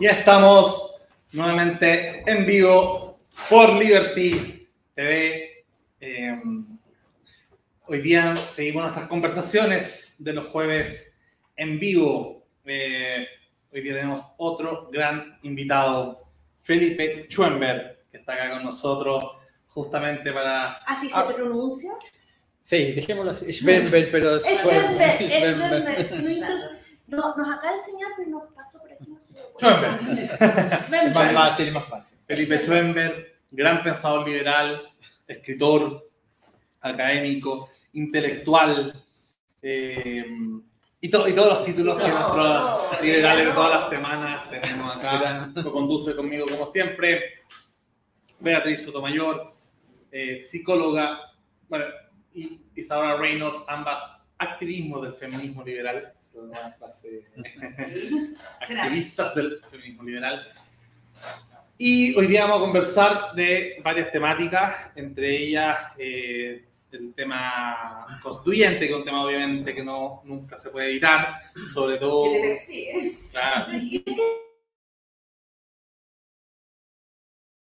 Ya estamos nuevamente en vivo por Liberty TV. Eh, hoy día seguimos nuestras conversaciones de los jueves en vivo. Eh, hoy día tenemos otro gran invitado, Felipe Schwember, que está acá con nosotros justamente para... ¿Así se Ah. pronuncia? Sí, dejémoslo así. Schwember, pero Es Schwember, Schwember, es Schwember. Schwember. No no, nos acaba de enseñar, pero no pasó por aquí. No se. Es más fácil, es más fácil. Felipe Schwember, gran pensador liberal, escritor, académico, intelectual, eh, y, to- y todos los títulos que nuestros liberales de todas las semanas tenemos acá. Lo conduce conmigo como siempre. Beatriz Sotomayor, eh, psicóloga, bueno, y Isadora Reynolds, ambas activismo del feminismo liberal. Es una nueva frase. Activistas del feminismo liberal. Y hoy día vamos a conversar de varias temáticas, entre ellas eh, el tema constituyente, que es un tema obviamente que no, nunca se puede evitar, sobre todo... Que le. Claro,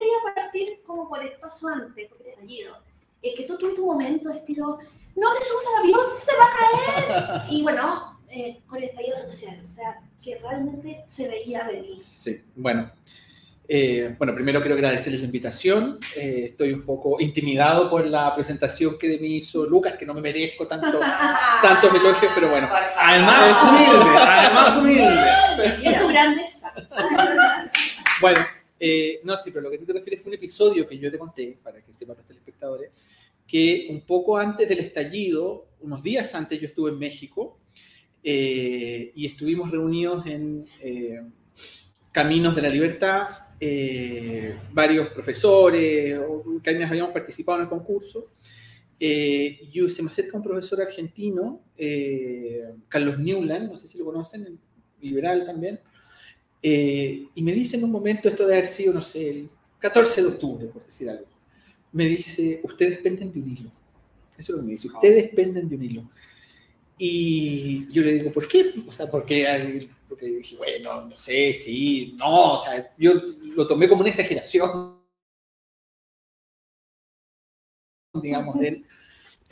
quería partir como por el paso antes, porque te estallido. Es que tú tuviste un momento estilo, no te subas al avión, se va a caer. Y bueno, eh, con el estallido social, o sea, que realmente se veía venir. Sí, bueno. Eh, bueno, primero quiero agradecerles la invitación. Eh, estoy un poco intimidado por la presentación que de mí hizo Lucas, que no me merezco tanto, tantos elogios, pero bueno. además humilde, además humilde. Es su grandeza. Bueno, eh, no, sí, pero lo que tú te refieres fue un episodio que yo te conté, para que sepan los telespectadores, que un poco antes del estallido, unos días antes, yo estuve en México eh, y estuvimos reunidos en eh, Caminos de la Libertad, eh, varios profesores que habíamos participado en el concurso. Y se me acerca un profesor argentino, Carlos Newland, no sé si lo conocen, liberal también, y me dice en un momento, esto de haber sido, no sé, el 14 de octubre, por decir algo, me dice, ustedes penden de un hilo. Eso es lo que me dice, ustedes penden de un hilo. Y yo le digo, ¿por qué? O sea, porque, porque dije, bueno, no sé, sí, no, o sea, yo lo tomé como una exageración, digamos, de él.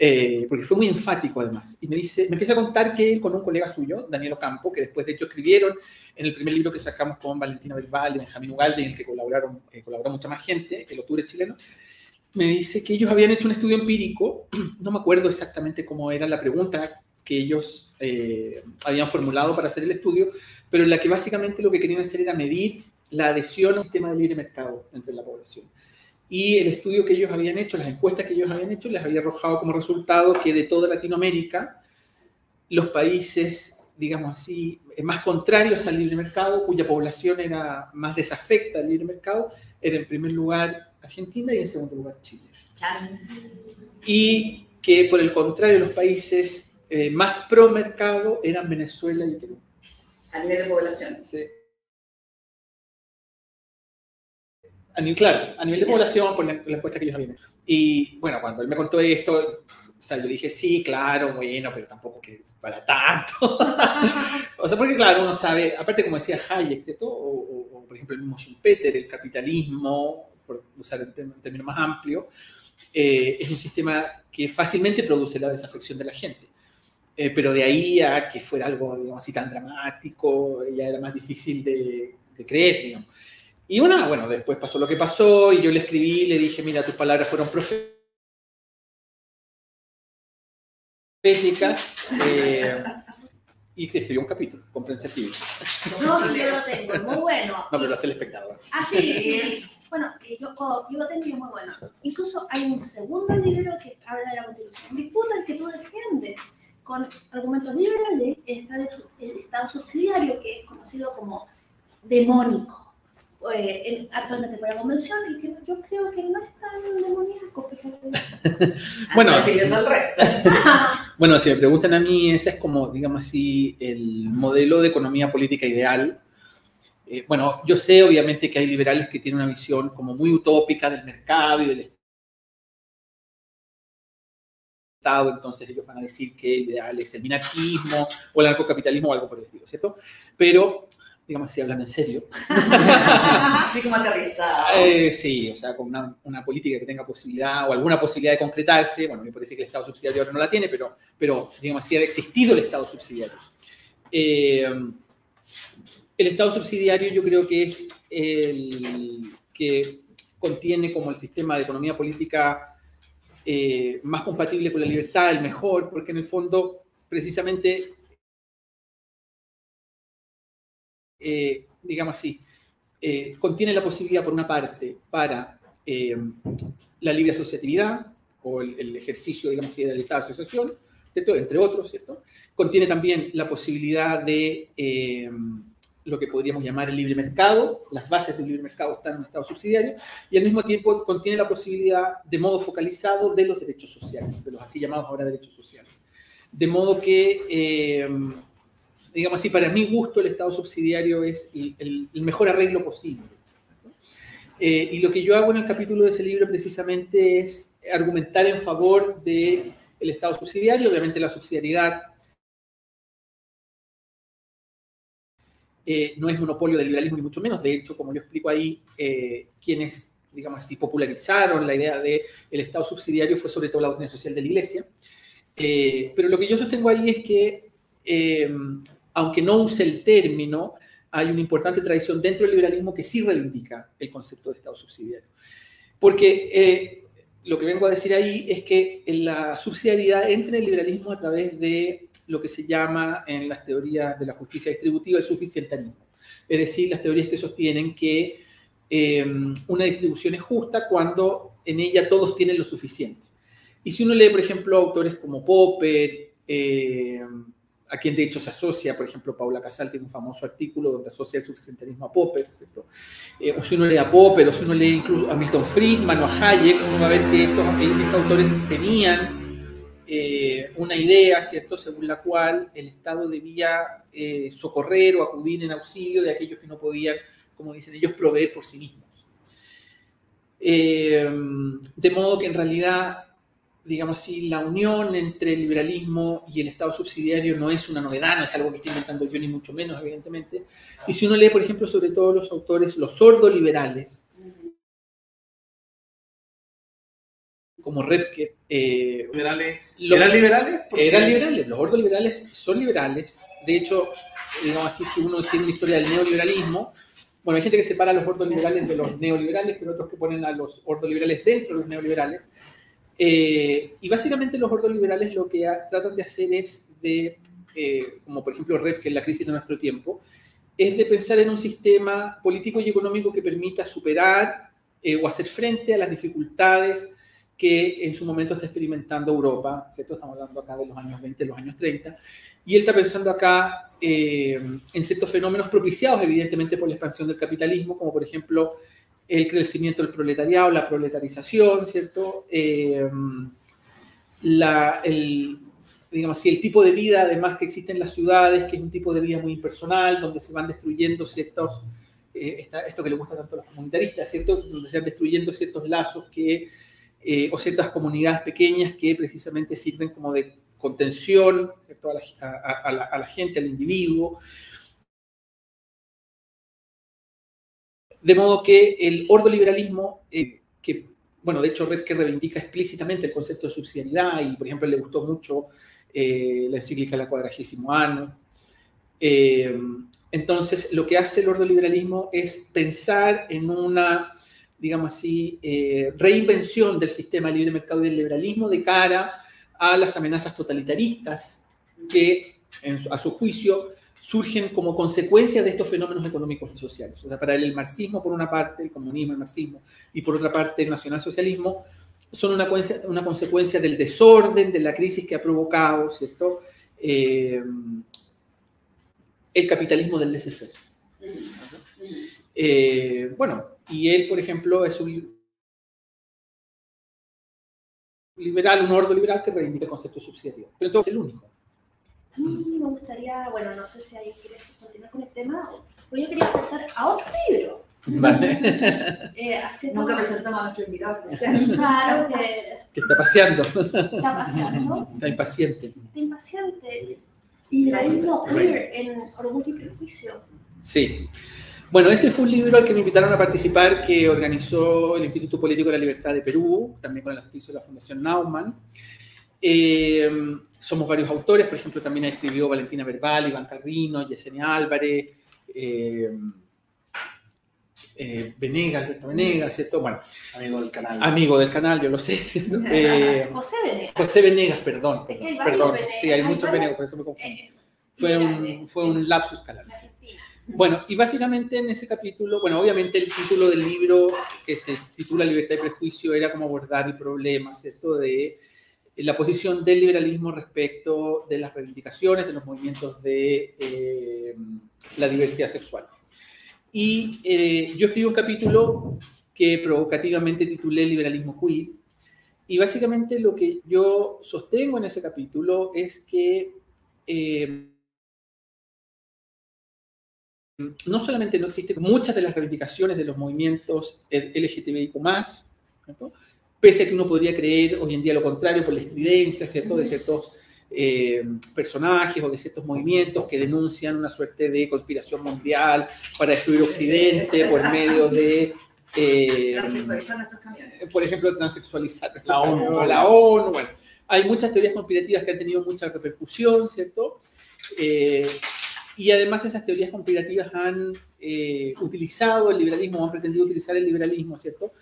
Eh, porque fue muy enfático además. Y me dice, me empieza a contar que él con un colega suyo, Daniel Ocampo, que después de hecho escribieron en el primer libro que sacamos con Valentina Verbal y Benjamín Ugalde, en el que colaboraron, eh, colaboró mucha más gente, el Octubre Chileno, me dice que ellos habían hecho un estudio empírico, no me acuerdo exactamente cómo era la pregunta que ellos eh, habían formulado para hacer el estudio, pero en la que básicamente lo que querían hacer era medir la adhesión a un sistema de libre mercado entre la población. Y el estudio que ellos habían hecho, las encuestas que ellos habían hecho, les había arrojado como resultado que de toda Latinoamérica, los países, digamos así, más contrarios al libre mercado, cuya población era más desafecta al libre mercado, era en primer lugar Argentina y en segundo lugar Chile. Y que por el contrario, los países eh, más pro mercado eran Venezuela y Perú. A nivel de población. Sí. A nivel, claro, a nivel de población, por la, la encuesta que ellos habían. Y bueno, cuando él me contó esto, o sea, yo dije, sí, claro, bueno, pero tampoco que es para tanto. o sea, porque claro, uno sabe, aparte como decía Hayek, ¿cierto? O, o- o, por ejemplo el mismo Schumpeter, el capitalismo, por usar el término más amplio, eh, es un sistema que fácilmente produce la desafección de la gente. Eh, pero de ahí a que fuera algo, digamos así, tan dramático, ya era más difícil de, de creer, digamos. Y una, bueno, después pasó lo que pasó y yo le escribí, le dije, mira, tus palabras fueron proféticas. eh, y que escribió un capítulo civil. No, sí, yo lo tengo, muy bueno. No, pero los telespectadores. Ah, sí, sí. Bueno, eh, yo, oh, yo es muy bueno. Incluso hay un segundo libro que habla de la Constitución. Disputa el que tú defiendes con argumentos liberales está el Estado subsidiario, que es conocido como demónico. eh, en- actualmente por la convención y que yo creo que no es tan demoníaco. Bueno, Así es el resto. Bueno, si me preguntan a mí, ese es como, digamos así, el modelo de economía política ideal. Eh, bueno, yo sé obviamente que hay liberales que tienen una visión como muy utópica del mercado y del Estado, entonces ellos van a decir que el ideal es el minarquismo o el anarcocapitalismo o algo por el estilo, ¿cierto? Pero digamos así, hablando en serio. Así como aterrizado. Eh, sí, o sea, con una, una, política que tenga posibilidad o alguna posibilidad de concretarse. Bueno, me parece que el Estado subsidiario ahora no la tiene, pero, pero digamos así, ha existido el Estado subsidiario. Eh, el Estado subsidiario yo creo que es el que contiene como el sistema de economía política eh, más compatible con la libertad, el mejor, porque en el fondo, precisamente, eh, digamos así, eh, contiene la posibilidad, por una parte, para la libre asociatividad o el, ejercicio, digamos así, de la libertad de asociación, entre otros, ¿cierto? Contiene también la posibilidad de lo que podríamos llamar el libre mercado, las bases del libre mercado están en un Estado subsidiario, y al mismo tiempo contiene la posibilidad de modo focalizado de los derechos sociales, de los así llamados ahora derechos sociales. De modo que, eh, digamos así, para mi gusto el Estado subsidiario es el, mejor arreglo posible. Eh, y lo que yo hago en el capítulo de ese libro precisamente es argumentar en favor del el Estado subsidiario, obviamente la subsidiariedad Eh, no es monopolio del liberalismo ni mucho menos. De hecho, como yo explico ahí, eh, quienes, digamos así, popularizaron la idea del el Estado subsidiario fue sobre todo la doctrina social de la Iglesia. Eh, pero lo que yo sostengo ahí es que, aunque no use el término, hay una importante tradición dentro del liberalismo que sí reivindica el concepto de Estado subsidiario. Porque lo que vengo a decir ahí es que la subsidiariedad entra en el liberalismo a través de lo que se llama en las teorías de la justicia distributiva el suficientarismo. Es decir, las teorías que sostienen que em, una distribución es justa cuando en ella todos tienen lo suficiente. Y si uno lee, por ejemplo, autores como Popper, em, a quien de hecho se asocia, por ejemplo, Paula Casal tiene un famoso artículo donde asocia el suficientarismo a Popper, eh, o si uno lee a Popper, o si uno lee incluso a Milton Friedman o a Hayek, uno va a ver que estos, estos autores tenían eh, una idea, ¿cierto?, según la cual el Estado debía eh, socorrer o acudir en auxilio de aquellos que no podían, como dicen ellos, proveer por sí mismos. Eh, de modo que en realidad, digamos así, la unión entre el liberalismo y el Estado subsidiario no es una novedad, no es algo que esté inventando yo, ni mucho menos, evidentemente. Y si uno lee, por ejemplo, sobre todo los autores, los sordo-liberales, como Repke. Eh, ¿Liberales? ¿Eran liberales? Eran liberales, los gordos liberales son liberales. De hecho, digamos así, si uno sigue una historia del neoliberalismo, bueno, hay gente que separa a los gordos liberales de los neoliberales, pero otros que ponen a los gordos liberales dentro de los neoliberales. Eh, y básicamente los gordos liberales lo que tratan de hacer es de, eh, como por ejemplo Repke en la crisis de nuestro tiempo, es de pensar en un sistema político y económico que permita superar o hacer frente a las dificultades que en su momento está experimentando Europa, ¿cierto? Estamos hablando acá de los años 20, los años 30, y él está pensando acá eh, en ciertos fenómenos propiciados evidentemente por la expansión del capitalismo, como por ejemplo el crecimiento del proletariado, la proletarización, ¿cierto? Eh, la, el, digamos así, el tipo de vida además que existe en las ciudades, que es un tipo de vida muy impersonal, donde se van destruyendo ciertos, eh, esto que le gusta tanto a los comunitaristas, ¿cierto? Donde se van destruyendo ciertos lazos que eh, o ciertas comunidades pequeñas que precisamente sirven como de contención a, la, gente, al individuo. De modo que el ordoliberalismo, eh, que, bueno, de hecho que reivindica explícitamente el concepto de subsidiariedad y, por ejemplo, le gustó mucho eh, la encíclica La Cuadragésimo Ano. entonces, lo que hace el ordoliberalismo es pensar en una digamos así, eh, reinvención del sistema de libre mercado y del liberalismo de cara a las amenazas totalitaristas que, a su juicio, surgen como consecuencia de estos fenómenos económicos y sociales. O sea, para él el marxismo por una parte, el comunismo, el marxismo, y por otra parte el nacionalsocialismo, son una, una consecuencia del desorden, de la crisis que ha provocado, ¿cierto? Eh, el capitalismo del laissez-faire. Eh, bueno, y él, por ejemplo, es un liberal, un ordo liberal que reivindica el concepto subsidiario. Pero entonces es el único. A mí me gustaría, bueno, no sé si ahí quieres continuar con el tema, o yo quería saltar a otro libro. Vale. eh, Nunca presentamos a nuestro invitado Claro que... Que está paseando. Está paseando. Está impaciente. Está impaciente. Y la hizo queer en Orgullo y Prejuicio. Sí. Bueno, ese fue un libro al que me invitaron a participar que organizó el Instituto Político de la Libertad de Perú, también con el auspicio de la Fundación Naumann. Eh, somos varios autores, por ejemplo, también escribió Valentina Verbal, Iván Carrino, Yesenia Álvarez, eh, eh, Venegas, Alberto Venegas, ¿cierto? Bueno, Amigo del canal. amigo del canal, yo lo sé, ¿cierto? Eh, José Venegas. José Venegas, perdón. Es que hay perdón, varios perdón. Venegas, Sí, hay hay muchos Venegas, por eso me confundo. Fue un, fue un lapsus de sí. Bueno, y básicamente en ese capítulo, bueno, obviamente el título del libro que se titula Libertad y Prejuicio era como abordar el problema, ¿cierto?, de la posición del liberalismo respecto de las reivindicaciones, de los movimientos de eh, la diversidad sexual. Y eh, yo escribí un capítulo que provocativamente titulé Liberalismo Queer, y básicamente lo que yo sostengo en ese capítulo es que eh, no solamente no existen muchas de las reivindicaciones de los movimientos LGTBIQ+, ¿cierto? pese a que uno podría creer hoy en día lo contrario por la estridencia, ¿cierto?, de ciertos eh, personajes o de ciertos movimientos que denuncian una suerte de conspiración mundial para destruir Occidente por medio de... eh, Transexualizar nuestros camiones. por ejemplo, transexualizar La ONU. la ONU, bueno, hay muchas teorías conspirativas que han tenido mucha repercusión, ¿cierto? Eh, y además esas teorías conspirativas han eh, utilizado el liberalismo, han pretendido utilizar el liberalismo, ¿cierto?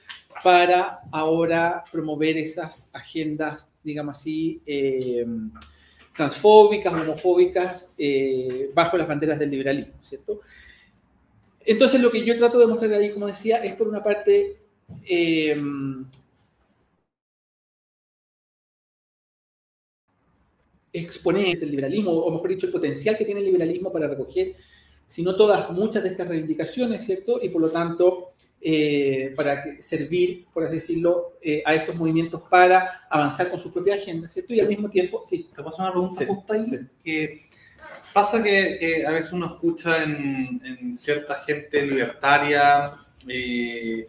Para ahora promover esas agendas, digamos así, eh, transfóbicas, homofóbicas, eh, bajo las banderas del liberalismo, ¿cierto? Entonces lo que yo trato de mostrar ahí, como decía, es por una parte... exponer el liberalismo, o mejor dicho, el potencial que tiene el liberalismo para recoger, si no todas, muchas de estas reivindicaciones, ¿cierto? Y por lo tanto, eh, para servir, por así decirlo, eh, a estos movimientos para avanzar con su propia agenda, ¿cierto? Y al mismo tiempo, sí, Te paso una pregunta justo ahí. sí. Que pasa que, que a veces uno escucha en, en cierta gente libertaria, eh,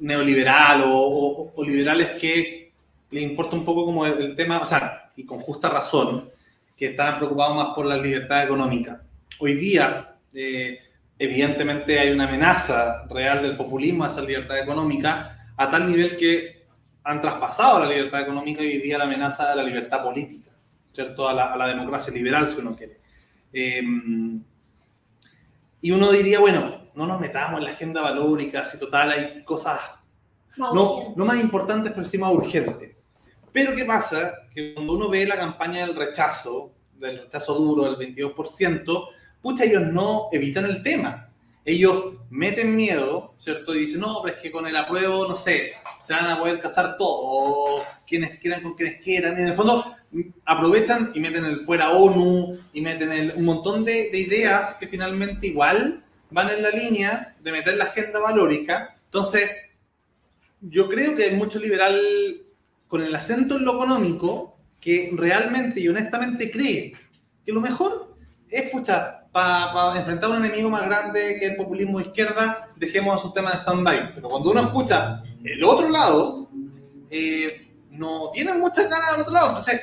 neoliberal o, o- o liberales que le importa un poco como el, el tema, o sea, y con justa razón, que están preocupados más por la libertad económica. Hoy día, eh, evidentemente hay una amenaza real del populismo a esa libertad económica, a tal nivel que han traspasado la libertad económica y hoy día la amenaza a la libertad política, ¿cierto? A la, a la democracia liberal, si uno quiere. Eh, y uno diría, bueno, no nos metamos en la agenda valórica, si total hay cosas no, no más importantes, pero sí más urgentes. Pero ¿qué pasa? Que cuando uno ve la campaña del rechazo, del rechazo duro del 22%, pucha, ellos no evitan el tema. Ellos meten miedo, ¿cierto? Y dicen, no, pero es que con el apruebo, no sé, se van a poder casar todos, quienes quieran con quienes quieran. Y en el fondo aprovechan y meten el fuera ONU y meten el- un montón de, de ideas que finalmente igual van en la línea de meter la agenda valórica. Entonces, yo creo que hay mucho liberal con el acento en lo económico que realmente y honestamente cree que lo mejor es, pucha, para enfrentar a un enemigo más grande que el populismo de izquierda, dejemos esos temas de stand-by. Pero cuando uno escucha el otro lado, eh, no tienen muchas ganas del otro lado. Entonces,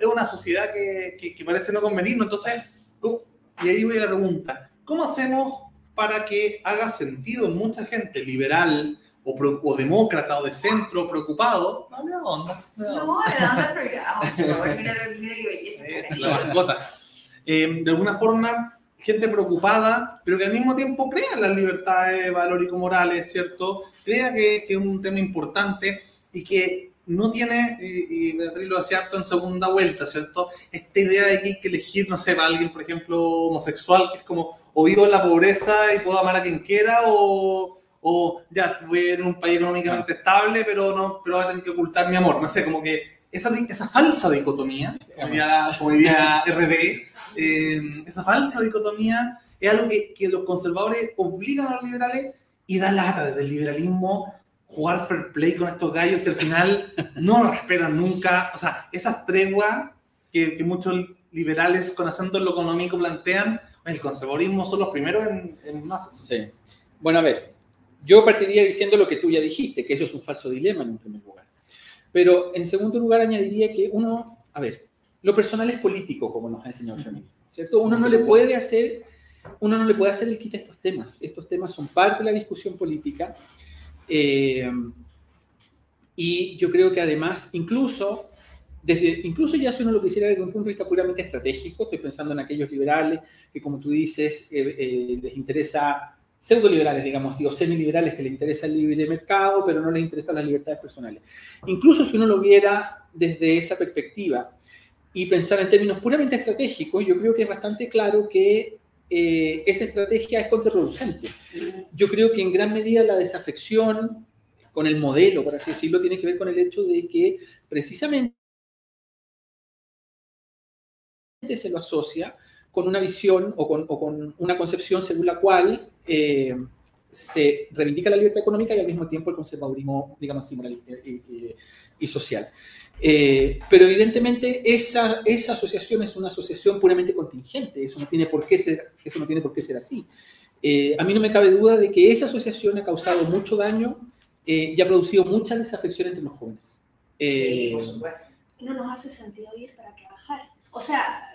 es una sociedad que, que- que parece no convenirnos. Entonces, ¿cómo- y ahí voy a la pregunta, ¿cómo hacemos para que haga sentido en mucha gente liberal o, o demócrata o de centro preocupado? No, da onda. da onda. No, le damos el programa, por favor, mira, mira qué belleza. Es esa la carita. mascota. Eh, de alguna forma, gente preocupada, pero que al mismo tiempo crea en las libertades valórico-morales, ¿cierto? Crea que, que es un tema importante y que no tiene, y, y Beatriz lo decía harto en segunda vuelta, ¿cierto? Esta idea de que hay que elegir, no sé, para alguien, por ejemplo, homosexual, que es como, o vivo en la pobreza y puedo amar a quien quiera, o, o ya, voy a ir en un país económicamente estable, pero, no, pero voy a tener que ocultar mi amor. No sé, como que esa, esa falsa dicotomía, como diría, como diría RD, eh, esa falsa dicotomía es algo que, que los conservadores obligan a los liberales y da lata desde el liberalismo jugar fair play con estos gallos y al final no respetan nunca, o sea, esas treguas que, que muchos liberales con acento en lo económico plantean, el conservadurismo son los primeros en, en Sí. Bueno, a ver, yo partiría diciendo lo que tú ya dijiste, que eso es un falso dilema en un primer lugar. Pero en segundo lugar añadiría que uno, a ver, lo personal es político, como nos ha enseñado el ¿cierto? Uno no le puede hacer uno no le puede hacer el quite a estos temas. Estos temas son parte de la discusión política. Eh, y yo creo que además, incluso, desde, incluso ya si uno lo quisiera desde un punto de vista puramente estratégico, estoy pensando en aquellos liberales que, como tú dices, eh, eh, les interesa pseudo-liberales, digamos, o semi-liberales que les interesa el libre mercado, pero no les interesan las libertades personales. Incluso si uno lo viera desde esa perspectiva y pensar en términos puramente estratégicos, yo creo que es bastante claro que eh, esa estrategia es contraproducente. Yo creo que en gran medida la desafección con el modelo, por así decirlo, tiene que ver con el hecho de que precisamente se lo asocia con una visión o con, una concepción según la cual eh, se reivindica la libertad económica y al mismo tiempo el conservadurismo, digamos así, moral y, social. Eh, pero evidentemente esa, esa asociación es una asociación puramente contingente, eso no tiene por qué ser, eso no tiene por qué ser así. Eh, a mí no me cabe duda de que esa asociación ha causado mucho daño y ha producido mucha desafección entre los jóvenes. sí, por supuesto. No nos hace sentido ir para trabajar. O sea,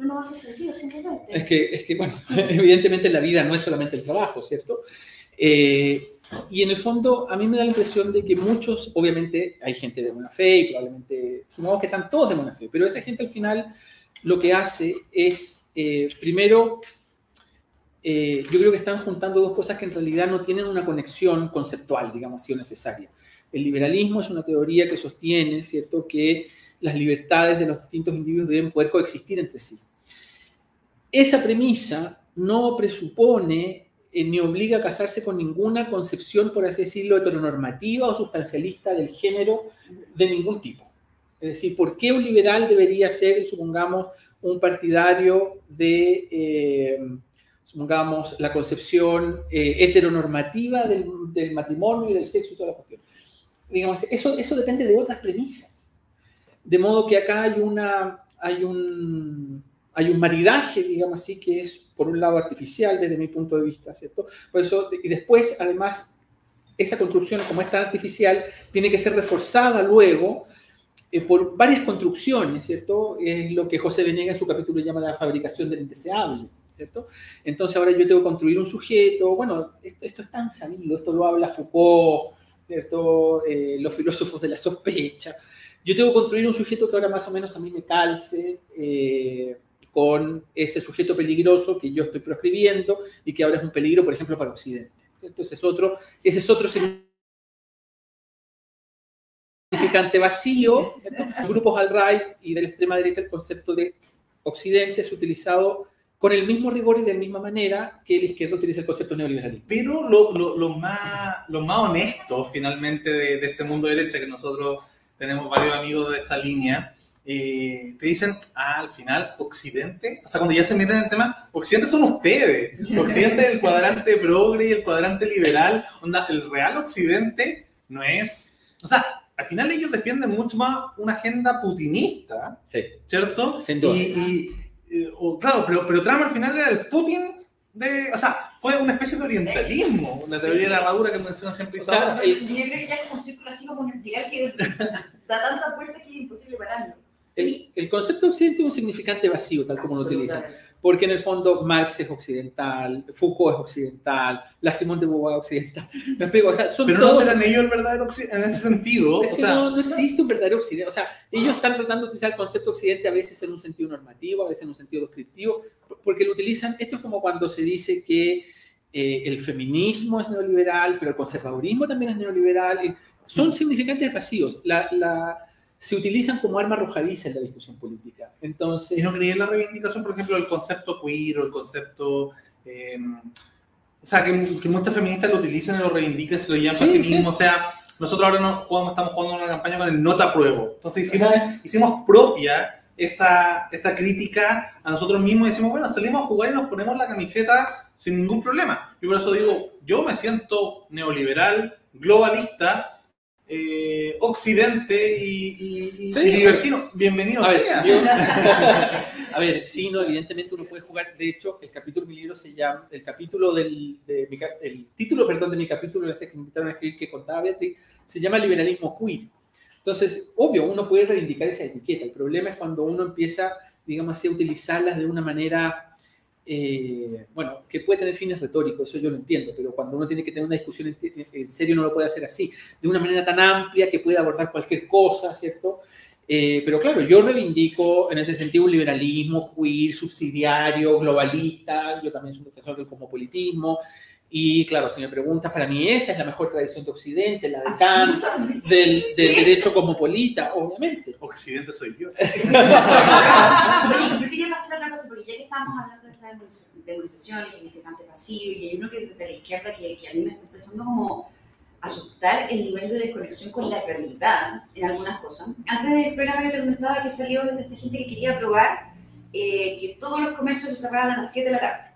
no hace sentido simplemente. Es que, es que, bueno, evidentemente la vida no es solamente el trabajo, ¿cierto? Eh, y en el fondo, a mí me da la impresión de que muchos, obviamente, hay gente de buena fe y probablemente, supongamos que están todos de buena fe, pero esa gente al final lo que hace es, eh, primero, eh, yo creo que están juntando dos cosas que en realidad no tienen una conexión conceptual, digamos así, necesaria. El liberalismo es una teoría que sostiene, ¿cierto?, que las libertades de los distintos individuos deben poder coexistir entre sí. Esa premisa no presupone eh, ni obliga a casarse con ninguna concepción, por así decirlo, heteronormativa o sustancialista del género de ningún tipo. Es decir, ¿por qué un liberal debería ser, supongamos, un partidario de, eh, supongamos, la concepción eh, heteronormativa del, matrimonio y del sexo y toda la cuestión? Digamos, eso, eso depende de otras premisas. De modo que acá hay, una, hay un, hay un maridaje, digamos así, que es por un lado artificial desde mi punto de vista, ¿cierto? Por eso, y después, además, esa construcción, como es tan artificial, tiene que ser reforzada luego eh, por varias construcciones, ¿cierto? Es lo que José Venegas en su capítulo llama la fabricación del indeseable, ¿cierto? Entonces ahora yo tengo que construir un sujeto, bueno, esto, es tan sabido, esto lo habla Foucault, ¿cierto? Eh, los filósofos de la sospecha. Yo tengo que construir un sujeto que ahora más o menos a mí me calce, eh, con ese sujeto peligroso que yo estoy proscribiendo y que ahora es un peligro, por ejemplo, para Occidente. Entonces, es otro, ese es otro significante vacío. En grupos al right y de la extrema derecha, el concepto de Occidente es utilizado con el mismo rigor y de la misma manera que el izquierdo utiliza el concepto neoliberalismo. Pero lo, lo, lo más, lo más honesto, finalmente, de, de, ese mundo derecha, que nosotros tenemos varios amigos de esa línea, eh, te dicen, ah, al final, Occidente, o sea, cuando ya se meten en el tema, Occidente son ustedes. Occidente es el cuadrante progre y el cuadrante liberal. Onda, el real Occidente no es. O sea, al final ellos defienden mucho más una agenda putinista, sí. ¿cierto? Sin duda. Y, claro, pero, pero Trump al final era el Putin de. O sea, fue una especie de orientalismo, una teoría de la herradura que menciona siempre o sea, el, Yo creo que ya es como un círculo así como un que da tanta vuelta que es imposible pararlo. El, concepto occidente es un significante vacío, tal como lo utilizan. Porque en el fondo Marx es occidental, Foucault es occidental, la Simón de Beauvoir es occidental. ¿Me explico? O sea, son Pero no serán ellos el verdadero occidente en ese sentido. Es que no, existe un verdadero occidente. O sea, ellos están tratando de utilizar el concepto occidente a veces en un sentido normativo, a veces en un sentido descriptivo, porque lo utilizan. Esto es como cuando se dice que eh, el feminismo es neoliberal, pero el conservadurismo también es neoliberal. Son significantes vacíos. la, la se utilizan como arma arrojadiza en la discusión política. Entonces, ¿Y no creí en la reivindicación, por ejemplo, del concepto queer o el concepto... Em, o sea, que, que, muchas feministas lo utilizan y lo reivindican, se lo llaman a sí mismos. O sea, nosotros ahora nos jugamos, estamos jugando una campaña con el nota pruebo. Entonces hicimos, hicimos propia esa, esa crítica a nosotros mismos y decimos, bueno, salimos a jugar y nos ponemos la camiseta sin ningún problema. Y por eso digo, yo me siento neoliberal, globalista, eh, Occidente y, divertido. Bienvenido a sea. Ver, a ver, sí, no, evidentemente uno puede jugar. De hecho, el capítulo de mi libro se llama, el capítulo del, de el título, perdón, de mi capítulo, ese que me invitaron a escribir que contaba Beatriz, se llama Liberalismo Queer. Entonces, obvio, uno puede reivindicar esa etiqueta. El problema es cuando uno empieza, digamos así, a utilizarlas de una manera eh, bueno, que puede tener fines retóricos, eso yo lo entiendo, pero cuando uno tiene que tener una discusión en, en serio no lo puede hacer así, de una manera tan amplia que puede abordar cualquier cosa, ¿cierto? Eh, pero claro, yo reivindico en ese sentido un liberalismo queer, subsidiario, globalista, yo también soy un defensor del cosmopolitismo, y claro, si me preguntas, para mí esa es la mejor tradición de Occidente, la de Kant, del, del derecho cosmopolita, obviamente. Occidente soy yo. Oye, yo quería pasar otra cosa, porque ya que estábamos hablando de esta demonización y significante pasivo, y hay uno que desde la izquierda que, que a mí me está empezando como a asustar el nivel de desconexión con la realidad en algunas cosas. Antes del programa yo te comentaba que salió de esta gente que quería aprobar eh, que todos los comercios se cerraran a las 7 de la tarde,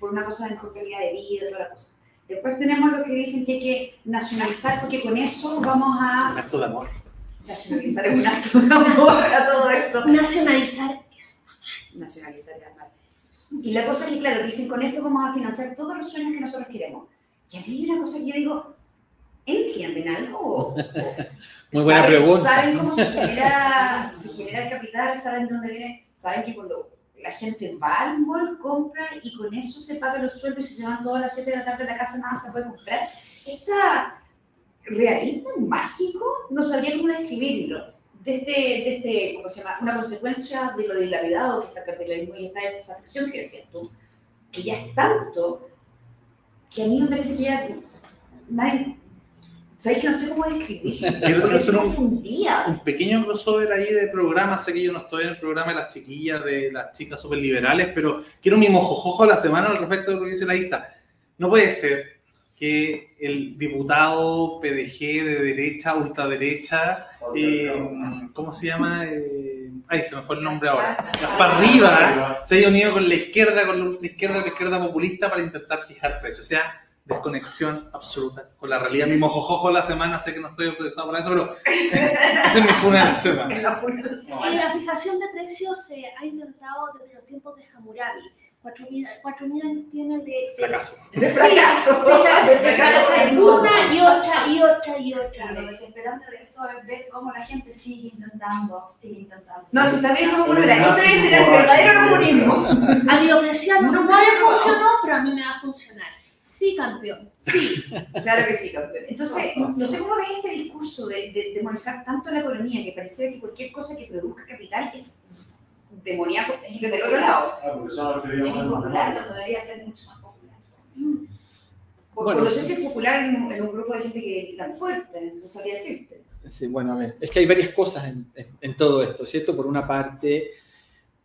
por una cosa de mejor calidad de vida, toda la cosa. Después tenemos los que dicen que hay que nacionalizar porque con eso vamos Un a acto de amor. nacionalizar es un acto de amor a todo esto. Nacionalizar es nacionalizar la marca. Y la cosa es que, claro, dicen con esto vamos a financiar todos los sueños que nosotros queremos. Y a mí hay una cosa que yo digo, ¿entienden algo? ¿O- o Muy buena saben- pregunta. ¿Saben cómo se genera, se genera el capital? ¿Saben de dónde viene? ¿Saben que cuando la gente va al mall, compra y con eso se paga los sueldos y se van todas las 7 de la tarde de la casa nada se puede comprar? Esta realismo mágico no sabría cómo describirlo. De este, de este, ¿cómo se llama? Una consecuencia de lo dilapidado que está el capitalismo y esta desafección que decías tú, que ya es tanto que a mí me parece que ya nadie. ¿Sabes que no sé cómo describirlo? Quiero hacer un, un pequeño crossover ahí de programas. Sé que yo no estoy en el programa de las chiquillas, de las chicas súper liberales, pero quiero mi mojojojo de la semana al respecto de lo que dice la Isa. No puede ser que el diputado PDG de derecha, ultraderecha, eh, ¿cómo se llama? Eh, ay, se me fue el nombre ahora. Para arriba, se haya unido con la izquierda, con la ultraizquierda, con la izquierda populista para intentar fijar precios. O sea, desconexión absoluta con la realidad. Mi mojojojo la semana, sé que no estoy autorizado para eso, pero ese es mi funeral de la semana. En la Y fijación de precios se ha intentado desde los tiempos de Hammurabi. 4.000 4.000 años tiene de... de- Fracaso. De fracaso. de fracaso. una y otra y otra y otra Lo desesperante de eso es ver cómo la gente sigue intentando, sigue intentando. No, si también no morirá. Esto es el verdadero comunismo. A Diocleciano No no le funcionó, pero a mí me va a funcionar. Sí, campeón. Sí. Claro que sí, campeón. Entonces, no sé cómo ves este discurso de, de demonizar tanto la economía, que parece que cualquier cosa que produzca capital es demoníaco desde el otro lado. Ah, porque eso lo Es queríamos cuando debería ser mucho más popular. O, Bueno. no sé si es popular en, un- en un grupo de gente que es tan fuerte, no sabría decirte. Sí, bueno, a ver, es que hay varias cosas en, en- en todo esto, ¿cierto? Por una parte,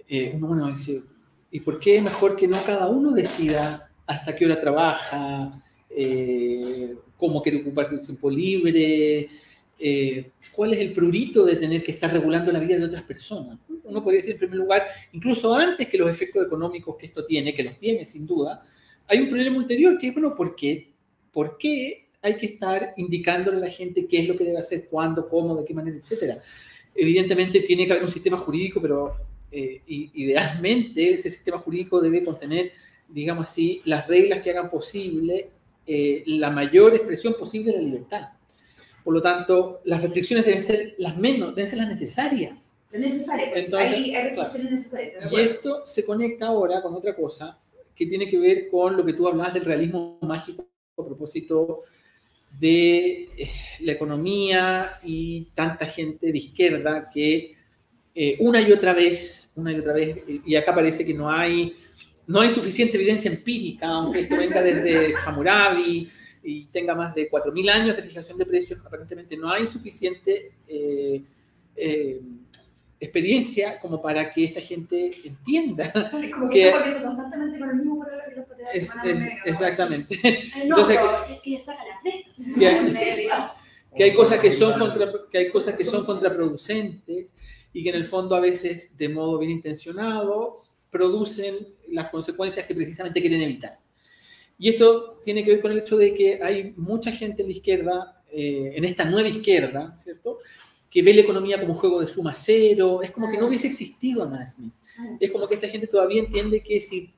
eh, uno bueno, dice, ¿y por qué es mejor que no cada uno decida hasta qué hora trabaja, eh, cómo quiere ocupar su tiempo libre, eh, cuál es el prurito de tener que estar regulando la vida de otras personas? Uno podría decir, en primer lugar, incluso antes que los efectos económicos que esto tiene, que los tiene sin duda, hay un problema ulterior que es, bueno, ¿por qué? ¿Por qué hay que estar indicándole a la gente qué es lo que debe hacer, cuándo, cómo, de qué manera, etcétera? Evidentemente tiene que haber un sistema jurídico, pero eh, idealmente ese sistema jurídico debe contener, digamos así, las reglas que hagan posible eh, la mayor expresión posible de la libertad. Por lo tanto, las restricciones deben ser las menos, deben ser las necesarias. Es necesario. Entonces, hay, hay restricciones necesarias. ¿de Y esto se conecta ahora con otra cosa que tiene que ver con lo que tú hablabas del realismo mágico a propósito de eh, la economía y tanta gente de izquierda que eh, una y otra vez, una y otra vez, y acá parece que no hay, no hay suficiente evidencia empírica, aunque esto venga desde Hammurabi y tenga más de 4.000 años de fijación de precios, aparentemente no hay suficiente eh, eh, experiencia como para que esta gente entienda. Es como que- que está volviendo constantemente con el mismo color que los Es- semana es- medio, ¿no? exactamente. Eh, No, Entonces, que. Que- En serio. que hay cosas que son contra, que hay cosas que son contraproducentes y que en el fondo a veces de modo bien intencionado producen las consecuencias que precisamente quieren evitar. Y esto tiene que ver con el hecho de que hay mucha gente en la izquierda, eh, en esta nueva izquierda, ¿cierto? Que ve la economía como un juego de suma cero, es como que no hubiese existido a Nasmi. Es como que esta gente todavía entiende que si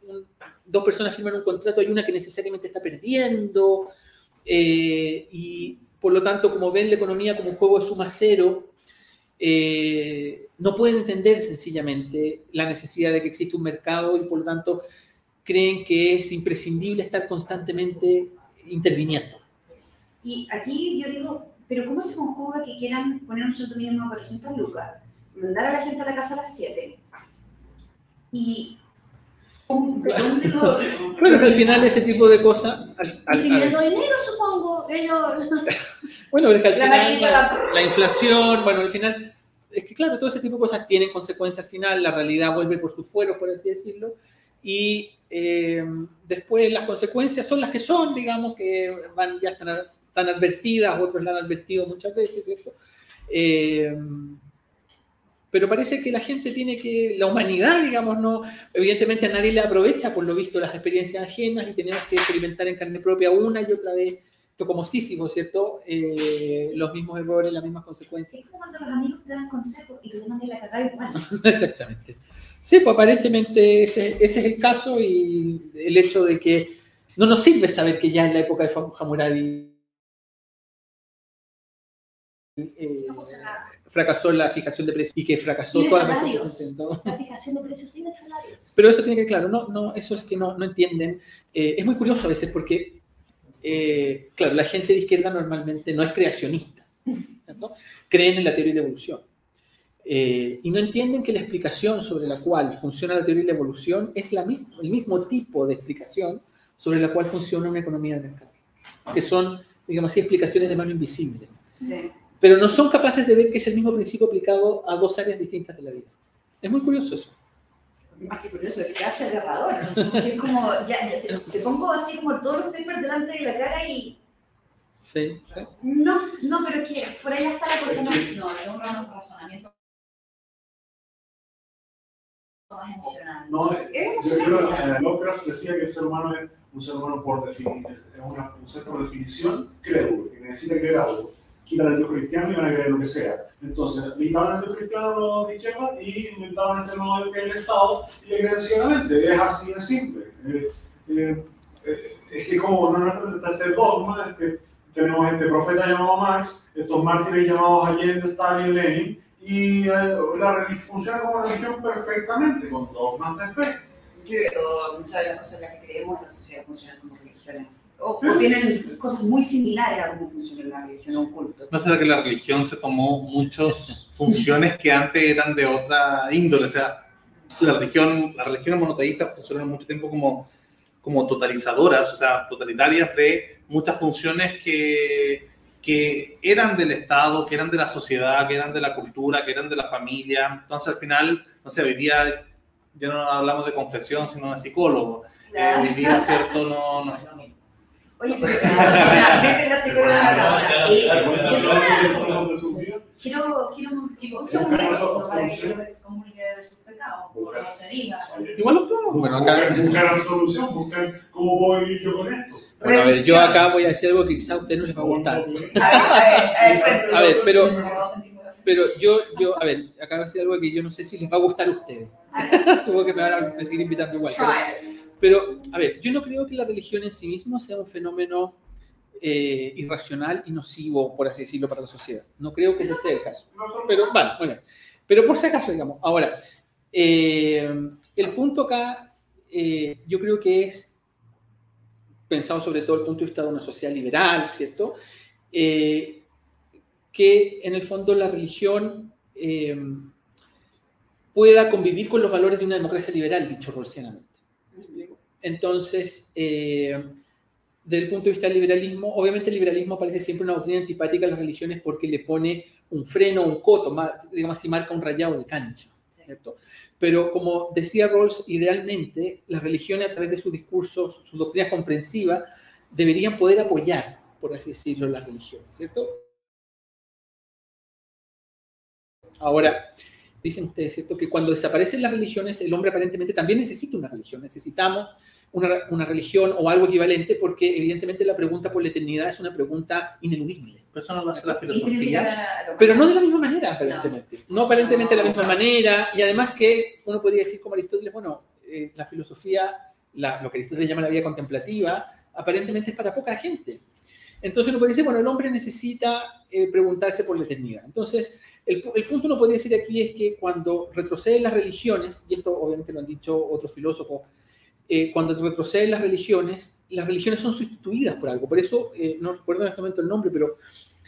dos personas firman un contrato hay una que necesariamente está perdiendo, eh, y por lo tanto, como ven la economía como un juego de suma cero, eh, no pueden entender sencillamente la necesidad de que existe un mercado y por lo tanto creen que es imprescindible estar constantemente interviniendo. Y aquí yo digo, pero ¿cómo se conjuga que quieran poner un sueldo mínimo de 400 lucas, mandar a la gente a la casa a las 7 y... ¿dónde lo- Bueno, que al final ese tipo de cosas... al- al- al- Imprimiendo dinero, supongo. Ellos. bueno, es que al La final la, la inflación, bueno, al final... Es que claro, todo ese tipo de cosas tienen consecuencias al final, la realidad vuelve por sus fueros, por así decirlo, y eh, después las consecuencias son las que son, digamos, que van ya están, están advertidas, otros las han advertido muchas veces, ¿cierto? Eh, pero parece que la gente tiene que, la humanidad, digamos, no, evidentemente a nadie le aprovecha por lo visto las experiencias ajenas y tenemos que experimentar en carne propia una y otra vez, esto como Sísifo, ¿cierto? Eh, los mismos errores, las mismas consecuencias. Es como cuando los amigos te dan consejos y tú te mandas la cagada igual. Exactamente. Sí, pues aparentemente ese, ese es el caso y el hecho de que no nos sirve saber que ya en la época de Hammurabi eh, No funcionaba. Fracasó la fijación de precios y que fracasó Y de todas las salarios. La fijación de precios sin salarios. Pero eso tiene que claro, no, no, eso es que no, no entienden. Eh, es muy curioso a veces porque, eh, claro, la gente de izquierda normalmente no es creacionista, ¿cierto? creen en la teoría de la evolución. Eh, y no entienden que la explicación sobre la cual funciona la teoría de la evolución es la mis- el mismo tipo de explicación sobre la cual funciona una economía de mercado, que son, digamos así, explicaciones de mano invisible. Sí. Pero no son capaces de ver que es el mismo principio aplicado a dos áreas distintas de la vida. Es muy curioso eso. Más que curioso, es que hace aterrador. Es como, ya, ya te, te pongo así como todos los papers delante de la cara y. Sí, sí. No, no, pero es que por ahí está la cosa. No, No, es un razonamiento más emocional. No, es yo creo emocionante. que Lovecraft decía que el ser humano es un ser humano por definición, es una- un ser por definición crédulo, que necesita creer algo. Quitan el Dios cristiano y van a creer lo que sea. Entonces, limitaban el Dios cristiano los de izquierda y inventaban este nuevo que el Estado y le creen ciegamente. Es así de simple. Eh, eh, eh, es que como no está este dogma, es que tenemos este profeta llamado Marx, estos mártires llamados Allende, Stalin, Lenin, y eh, la religión funciona como religión perfectamente, con dogmas de fe. Pero muchas de las cosas en las que creemos la sociedad funcionan como religiones. O, o tienen cosas muy similares a cómo funciona la religión o un culto. ¿No será que la religión se tomó muchas funciones que antes eran de otra índole? O sea, la religión, las religiones monoteístas funcionaron mucho tiempo como, como totalizadoras, o sea, totalitarias de muchas funciones que, que eran del Estado, que eran de la sociedad, que eran de la cultura, que eran de la familia. Entonces, al final, no sé, hoy día ya no hablamos de confesión, sino de psicólogo. Eh, hoy día, ¿cierto? No, no, Oye, pero o sea, ves la. Eh, yo su vida. Quiero, quiero un, segundito. Para que ellos comuniquen de sus pecados, no se diga. Igual lo puedo. Bueno, acá- Buscar, solución, buscar cómo puedo vivir yo con esto. Bueno, a ver, yo acá voy a decir algo que quizá a ustedes no les va a gustar. A ver, a a. A pero, pero yo, yo, a ver, acá voy a decir algo que yo no sé si les va a gustar a ustedes. Supongo que me van a seguir invitando igual. Pero. Pero, a ver, yo no creo que la religión en sí mismo sea un fenómeno eh, irracional y nocivo, por así decirlo, para la sociedad. No creo que ese sea el caso. Pero, vale, muy bien. Pero por si acaso, digamos, ahora, eh, el punto acá, eh, yo creo que es pensado sobre todo el punto de vista de una sociedad liberal, ¿cierto? Que en el fondo la religión pueda convivir con los valores de una democracia liberal, dicho rolsianamente. Entonces, eh, desde el punto de vista del liberalismo, obviamente el liberalismo parece siempre una doctrina antipática a las religiones porque le pone un freno, un coto, digamos así, marca un rayado de cancha. ¿cierto? Pero como decía Rawls, idealmente las religiones a través de sus discursos, sus doctrinas comprensivas, deberían poder apoyar, por así decirlo, las religiones, ¿cierto? Ahora, dicen ustedes, ¿cierto? Que cuando desaparecen las religiones, el hombre aparentemente también necesita una religión. Necesitamos una, una religión o algo equivalente porque evidentemente la pregunta por la eternidad es una pregunta ineludible. Pero eso no lo hace la filosofía. Pero no de la misma manera, aparentemente. No, aparentemente de la misma manera. Y además que uno podría decir como Aristóteles, bueno, eh, la filosofía, la- lo que Aristóteles llama la vida contemplativa, aparentemente es para poca gente. Entonces uno puede decir, bueno, el hombre necesita eh, preguntarse por la eternidad. Entonces, el, el punto uno podría decir aquí es que cuando retroceden las religiones, y esto obviamente lo han dicho otros filósofos, eh, cuando retroceden las religiones, las religiones son sustituidas por algo. Por eso, eh, no recuerdo en este momento el nombre, pero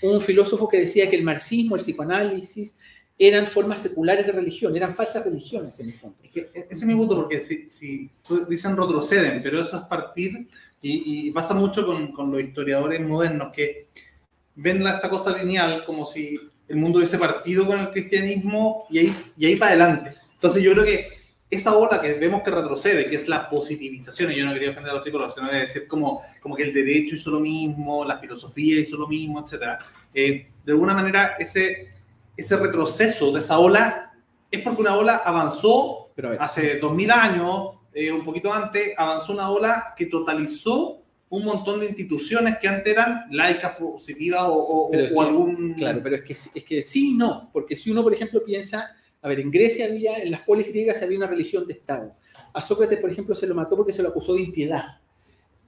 un filósofo que decía que el marxismo, el psicoanálisis, eran formas seculares de religión, eran falsas religiones en el fondo. Es que ese es mi punto, porque si, si dicen retroceden, pero eso es partir, y, y pasa mucho con, con los historiadores modernos que ven esta cosa lineal como si el mundo hubiese partido con el cristianismo y ahí, y ahí para adelante. Entonces yo creo que esa ola que vemos que retrocede, que es la positivización, y yo no quería ofender a los psicólogos, sino decir como, como que el derecho hizo lo mismo, la filosofía hizo lo mismo, etc. de alguna manera ese, ese retroceso de esa ola es porque una ola avanzó Pero hace 2000 años, eh, un poquito antes, avanzó una ola que totalizó un montón de instituciones que antes eran laicas, positivas o, o- o que, algún... Claro, pero es que, es que sí y no, porque si uno, por ejemplo, piensa, a ver, en Grecia había, en las polis griegas había una religión de Estado. A Sócrates, por ejemplo, se lo mató porque se lo acusó de impiedad.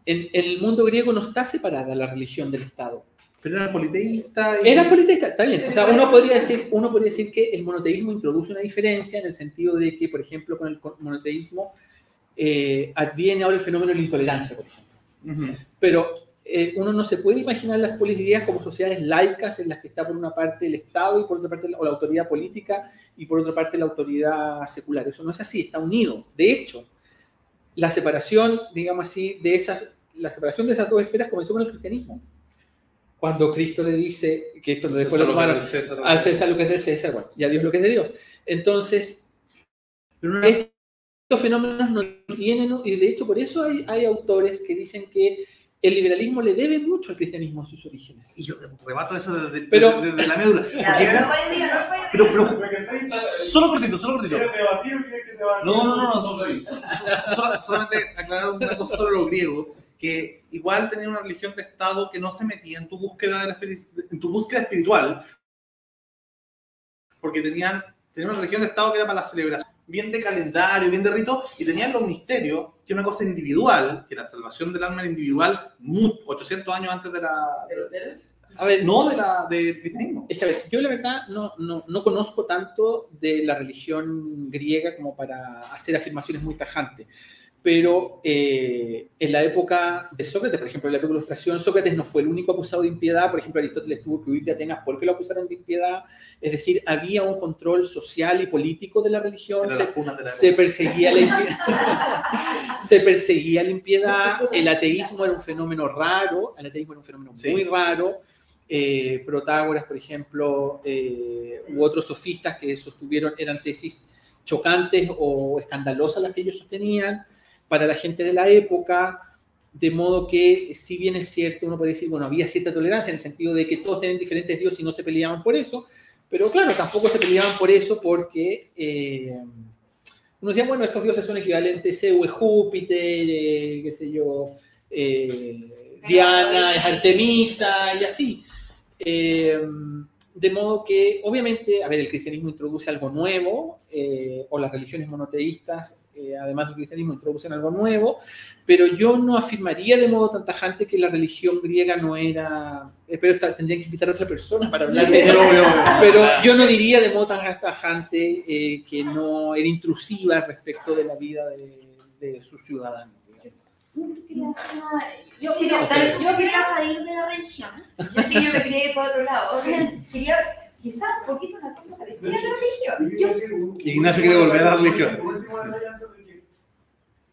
En, en el mundo griego no está separada la religión del Estado. Pero era politeísta. y- Era politeísta, está bien. O sea, uno podría, decir, uno podría decir que el monoteísmo introduce una diferencia en el sentido de que, por ejemplo, con el monoteísmo eh, adviene ahora el fenómeno de la intolerancia, por ejemplo. Pero eh, uno no se puede imaginar las polis griegas como sociedades laicas en las que está por una parte el Estado y por otra parte la, o la autoridad política y por otra parte la autoridad secular. Eso no es así, está unido. De hecho, la separación, digamos así, de esas, la separación de esas dos esferas comenzó con el cristianismo. Cuando Cristo le dice, que esto lo César después lo al César lo que es del César, bueno, y a Dios lo que es de Dios. Entonces, estos fenómenos no tienen, y de hecho por eso hay, hay autores que dicen que el liberalismo le debe mucho al cristianismo en sus orígenes. Y yo rebato eso desde, Pero- desde- desde la médula. Pero no puede decir, no puede pero, solo cortito, solo cortito. ¿Quieres debatir o quieres que te vaya? No, no, no, no. lo solamente aclarar una cosa sobre los griegos, que igual tenían una religión de Estado que no se metía en tu búsqueda, de en tu búsqueda espiritual, porque tenían, tenían una religión de Estado que era para la celebración, bien de calendario, bien de rito, y tenían los misterios, que una cosa individual, que la salvación del alma era individual, mu- 800 años antes de la... A ver, no de la del cristianismo. Es que, a ver, yo la verdad no, no, no conozco tanto de la religión griega como para hacer afirmaciones muy tajantes. Pero eh, en la época de Sócrates, por ejemplo, en la época de la Ilustración, Sócrates no fue el único acusado de impiedad. Por ejemplo, Aristóteles tuvo que huir de Atenas porque lo acusaron de impiedad. Es decir, había un control social y político de la religión. Se, la funa de la se perseguía la impiedad. se perseguía la impiedad. El ateísmo era un fenómeno raro. El ateísmo era un fenómeno Sí. muy raro. Eh, Protágoras, por ejemplo, eh, u otros sofistas que sostuvieron, eran tesis chocantes o escandalosas las que ellos sostenían para la gente de la época, de modo que, si bien es cierto, uno puede decir, bueno, había cierta tolerancia en el sentido de que todos tenían diferentes dioses y no se peleaban por eso, pero claro, tampoco se peleaban por eso porque eh, uno decía, bueno, estos dioses son equivalentes, Zeus es Júpiter, eh, qué sé yo, eh, Diana es Artemisa y así. Eh, de modo que, obviamente, a ver, el cristianismo introduce algo nuevo, eh, o las religiones monoteístas, eh, además del cristianismo, introducen algo nuevo, pero yo no afirmaría de modo tan tajante que la religión griega no era. eh, pero esta- tendría que invitar a otra persona para hablar de eso. Pero yo no diría de modo tan tajante eh, que no era intrusiva respecto de la vida de, de sus ciudadanos. Yo quería, salir, yo quería salir de la religión. Yo sí, yo me quería ir por otro lado. Quería quizás un poquito una cosa parecida a la religión. Yo Ignacio quiere volver a la religión.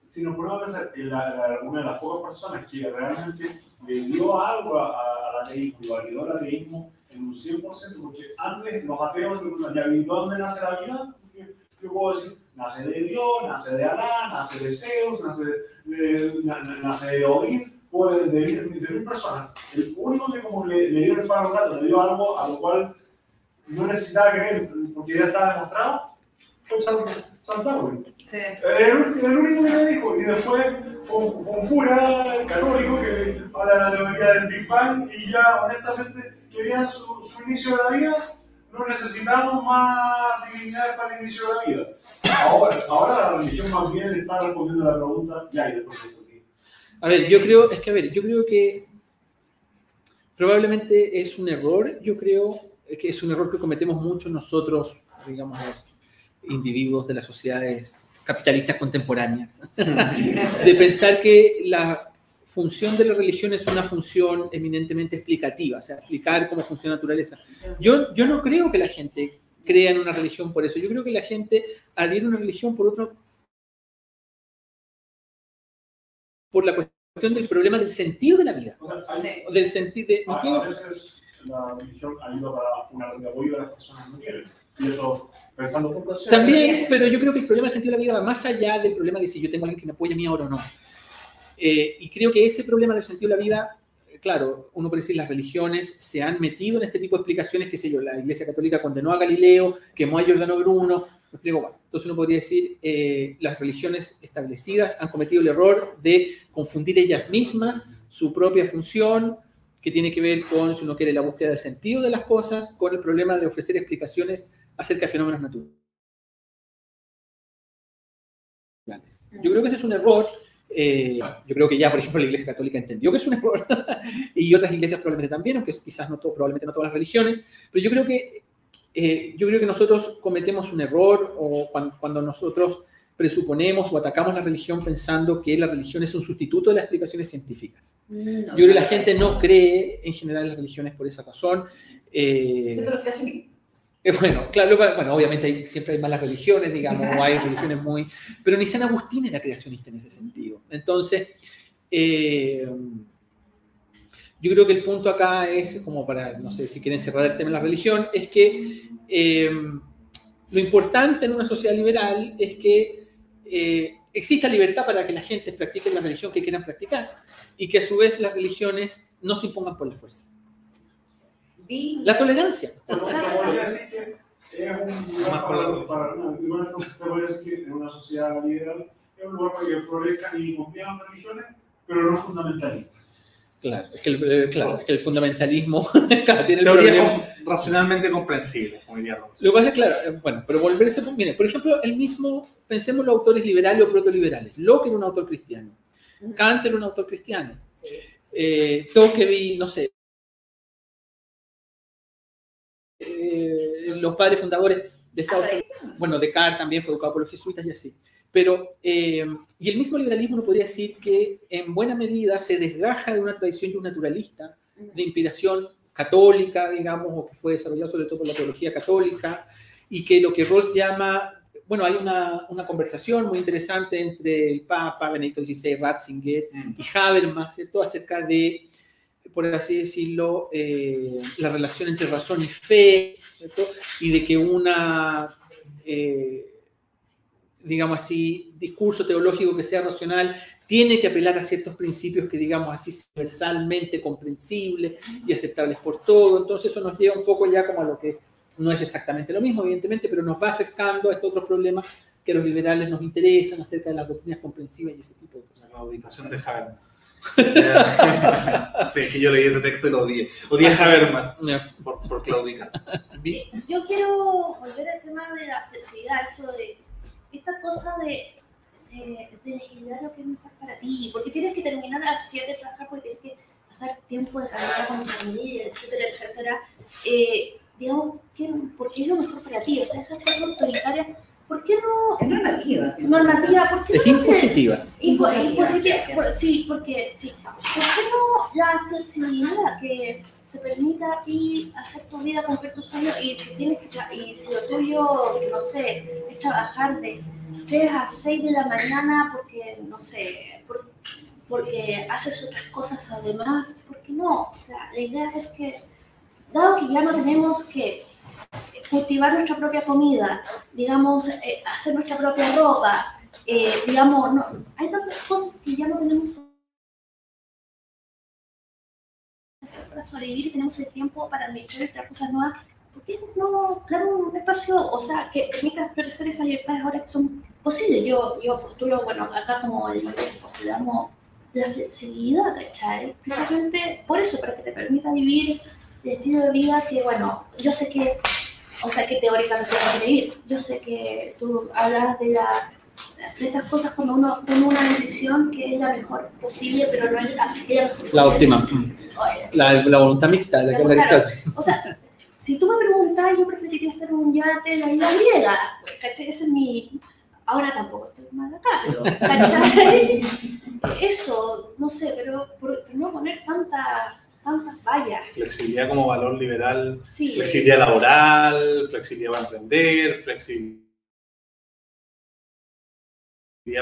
Si nos ponemos a pensar que la- la- una de las pocas personas que realmente le dio algo a- a- al ateísmo y validó el ateísmo en un 100%, porque antes los ateos preguntan, ¿ya vi dónde nace la vida? Yo- Yo puedo decir, nace de Dios, nace de Alá, nace de Zeus, nace de, de- na- na- nace de Odín, puede de, de, de mil personas. El único que como le, le dio el gato, le dio algo a lo cual no necesitaba creer, porque ya estaba demostrado, fue San. Sí. El, el único que me dijo, y después fue, un- fue un cura católico que habla de la teoría del Big Bang y ya honestamente querían su, su inicio de la vida, no necesitamos más divinidades para el inicio de la vida. Ahora, ahora la religión más bien le está respondiendo a la pregunta, ya, y después de esto, ¿qué? A ver, yo creo, es que a ver, yo creo que Probablemente es un error, yo creo, que es un error que cometemos muchos nosotros, digamos, los individuos de las sociedades capitalistas contemporáneas, de pensar que la función de la religión es una función eminentemente explicativa, o sea, explicar cómo funciona la naturaleza. Yo, yo no creo que la gente crea en una religión por eso, yo creo que la gente adhiere a una religión por otro, por la cuestión del problema del sentido de la vida, del sentido de... no la religión ayuda para una red de apoyo que las personas no tienen. Y eso, pensando consuelo También, pero yo creo que el problema del sentido de la vida va más allá del problema de si yo tengo alguien que me apoya a mí ahora o no. Eh, y creo que ese problema del sentido de la vida, claro, uno puede decir las religiones se han metido en este tipo de explicaciones, qué sé yo, la Iglesia Católica condenó a Galileo, quemó a Giordano Bruno, explico, bueno, entonces uno podría decir, eh, las religiones establecidas han cometido el error de confundir ellas mismas su propia función, que tiene que ver con, si uno quiere, la búsqueda del sentido de las cosas, con el problema de ofrecer explicaciones acerca de fenómenos naturales. Yo creo que ese es un error. eh, yo creo que ya, por ejemplo, la Iglesia Católica entendió que es un error y otras iglesias probablemente también, aunque quizás no todo, probablemente no todas las religiones, pero yo creo que eh, yo creo que nosotros cometemos un error o cuan- cuando, nosotros presuponemos o atacamos la religión pensando que la religión es un sustituto de las explicaciones científicas. No, Yo creo que la gente no cree en general en las religiones por esa razón. Eh, eh, bueno, claro, bueno, obviamente hay- siempre hay malas religiones, digamos, o hay religiones muy... Pero ni San Agustín era creacionista en ese sentido. Entonces, eh, yo creo que el punto acá es, como para, no sé si quieren cerrar el tema de la religión, es que eh, lo importante en una sociedad liberal es que eh, exista libertad para que la gente practique la religión que quieran practicar y que a su vez las religiones no se impongan por la fuerza. Vi La tolerancia. Que es un lugar para, para decir que en una sociedad liberal es un lugar para que florezcan y convivan religiones, pero no fundamentalistas. Claro, es que el, eh, claro, es que el fundamentalismo claro, tiene el Teoría problema. racionalmente comprensible, como diría Rawls. Lo que pasa es, claro, eh, bueno, pero volverse, mire, por ejemplo, el mismo, pensemos en los autores liberales o protoliberales. Locke era un autor cristiano, Kant era un autor cristiano, Sí. eh, Tocqueville, no sé, eh, los padres fundadores de Estados Ah, Unidos, bueno, Descartes también fue educado por los jesuitas y así. Pero, eh, y el mismo liberalismo uno podría decir que en buena medida se desgaja de una tradición naturalista de inspiración católica, digamos, o que fue desarrollado sobre todo por la teología católica, y que lo que Rawls llama, bueno, hay una, una conversación muy interesante entre el Papa Benedicto XVI, Ratzinger Mm. y Habermas, ¿cierto? acerca de, por así decirlo, eh, la relación entre razón y fe, ¿cierto? y de que una, eh, digamos así, discurso teológico que sea racional tiene que apelar a ciertos principios que, digamos así, universalmente comprensibles y aceptables por todo. Entonces eso nos lleva un poco ya como a lo que no es exactamente lo mismo, evidentemente, pero nos va acercando a estos otros problemas que a los liberales nos interesan acerca de las doctrinas comprensivas y ese tipo de cosas. La ubicación de Habermas. sí, que yo leí ese texto y lo odié. Odié a Habermas por, por claudicar. Yo quiero volver al tema de la flexibilidad, eso de esta cosa de, de, de elegir lo que es mejor para ti, porque tienes que terminar a las 7 de trabajar, porque tienes que pasar tiempo de calidad con tu familia, etcétera, etcétera. Eh, digamos, ¿qué, ¿por qué es lo mejor para ti? O sea, esas cosas autoritarias, ¿por qué no? Es normativa. Normativa, ¿por qué Es no? impositiva. Impo- Impositiva, impositiva, sí, porque sí. ¿Por qué no la flexibilidad que te permita a hacer tu vida, cumplir tus sueños y si tienes que y si lo tuyo, no sé, es trabajar de 3 a 6 de la mañana porque, no sé, por- porque haces otras cosas además, ¿por qué no? O sea, la idea es que, dado que ya no tenemos que cultivar nuestra propia comida, digamos, eh, hacer nuestra propia ropa, eh, digamos, no, hay tantas cosas que ya no tenemos hacer para sobrevivir y tenemos el tiempo para administrar nuestras cosas nuevas. ¿Por qué no crear un espacio, o sea, que permita florecer esas libertades ahora que son posibles? Yo, yo postulo, bueno, acá como el postulamos la flexibilidad, ¿cachai? Precisamente por eso, para que te permita vivir el estilo de vida que, bueno, yo sé que, o sea, que teóricamente vas a vivir. Yo sé que tú hablas de la de estas cosas cuando uno toma una decisión que es la mejor posible, pero no es la, mejor La óptima. La, la voluntad mixta, la Claro. Aristóteles. O sea, si tú me preguntas, yo preferiría estar en un yate en la isla griega. Pues, ¿Cachai? Ese es mi. Ahora tampoco estoy mal acá, pero. ¿Cachai? Eso, no sé, pero, pero no poner tantas tantas vallas. Flexibilidad como valor liberal, Sí. flexibilidad laboral, flexibilidad para emprender, flexibilidad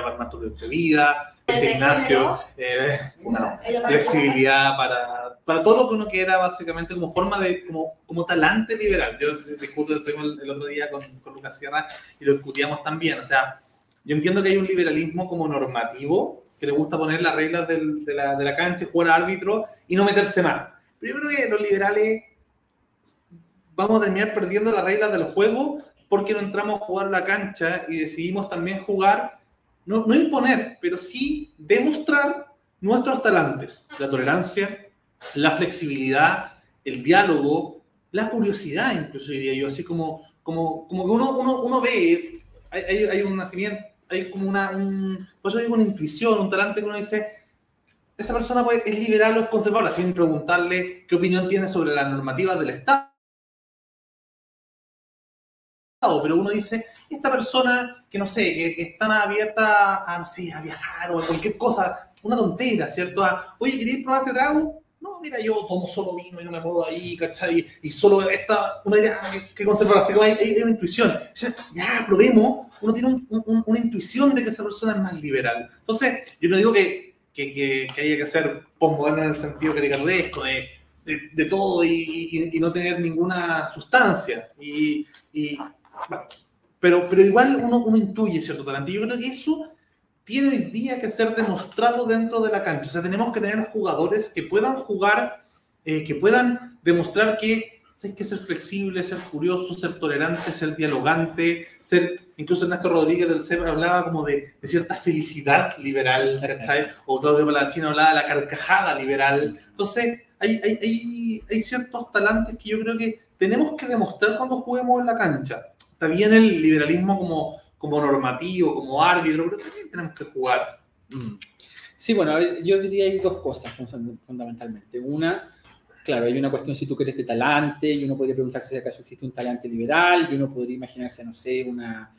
para armar tu propia vida, Desde gimnasio, eh, una flexibilidad para, para todo lo que uno quiera, básicamente como forma de, como, como talante liberal. Yo discuto, estuvimos el, el otro día con, con Lucas Sierra y lo discutíamos también. O sea, yo entiendo que hay un liberalismo como normativo, que le gusta poner las reglas del- de, la, de la cancha, jugar árbitro y no meterse mal. Pero yo creo que los liberales vamos a terminar perdiendo las reglas del juego porque no entramos a jugar la cancha y decidimos también jugar, no, no imponer, pero sí demostrar nuestros talantes, la tolerancia, la flexibilidad, el diálogo, la curiosidad, incluso diría yo, así como, como, como que uno, uno, uno ve, hay, hay, hay un nacimiento, hay como una, un, por eso digo una intuición, un talante que uno dice, esa persona puede- es liberal o es conservadora, sin preguntarle qué opinión tiene sobre las normativas del Estado. Pero uno dice, esta persona que no sé, que, que está más abierta a, no sé, a viajar o a cualquier cosa, una tontera, ¿cierto? A, Oye, ¿queréis probar este trago? No, mira, yo tomo solo vino y no me puedo ahí, ¿cachai? Y solo esta, una idea que, que conservar, así como hay, una intuición. O sea, ya, probemos, uno tiene un- un- una intuición de que esa persona es más liberal. Entonces, yo no digo que, que, que, que haya que ser postmoderno en el sentido caricaturesco, de, de, de todo y, no tener ninguna sustancia. Y, pero, pero igual uno, uno intuye cierto talento. Y yo creo que eso tiene hoy día que ser demostrado dentro de la cancha. O sea, tenemos que tener jugadores que puedan jugar, eh, que puedan demostrar que hay que ser flexible, ser curioso, ser tolerante, ser dialogante, ser, incluso Ernesto Rodríguez del CEP hablaba como de, de cierta felicidad liberal, ¿cachai? O Claudio Palachino hablaba de la carcajada liberal. Entonces, hay, hay, hay, hay ciertos talantes que yo creo que tenemos que demostrar cuando juguemos en la cancha. Está bien el liberalismo como, como normativo, como árbitro, pero también tenemos que jugar. Mm. Sí, bueno, yo diría hay dos cosas fun- fundamentalmente. Una, claro, hay una cuestión si tú quieres de talante, y uno podría preguntarse si acaso existe un talante liberal, y uno podría imaginarse, no sé, una,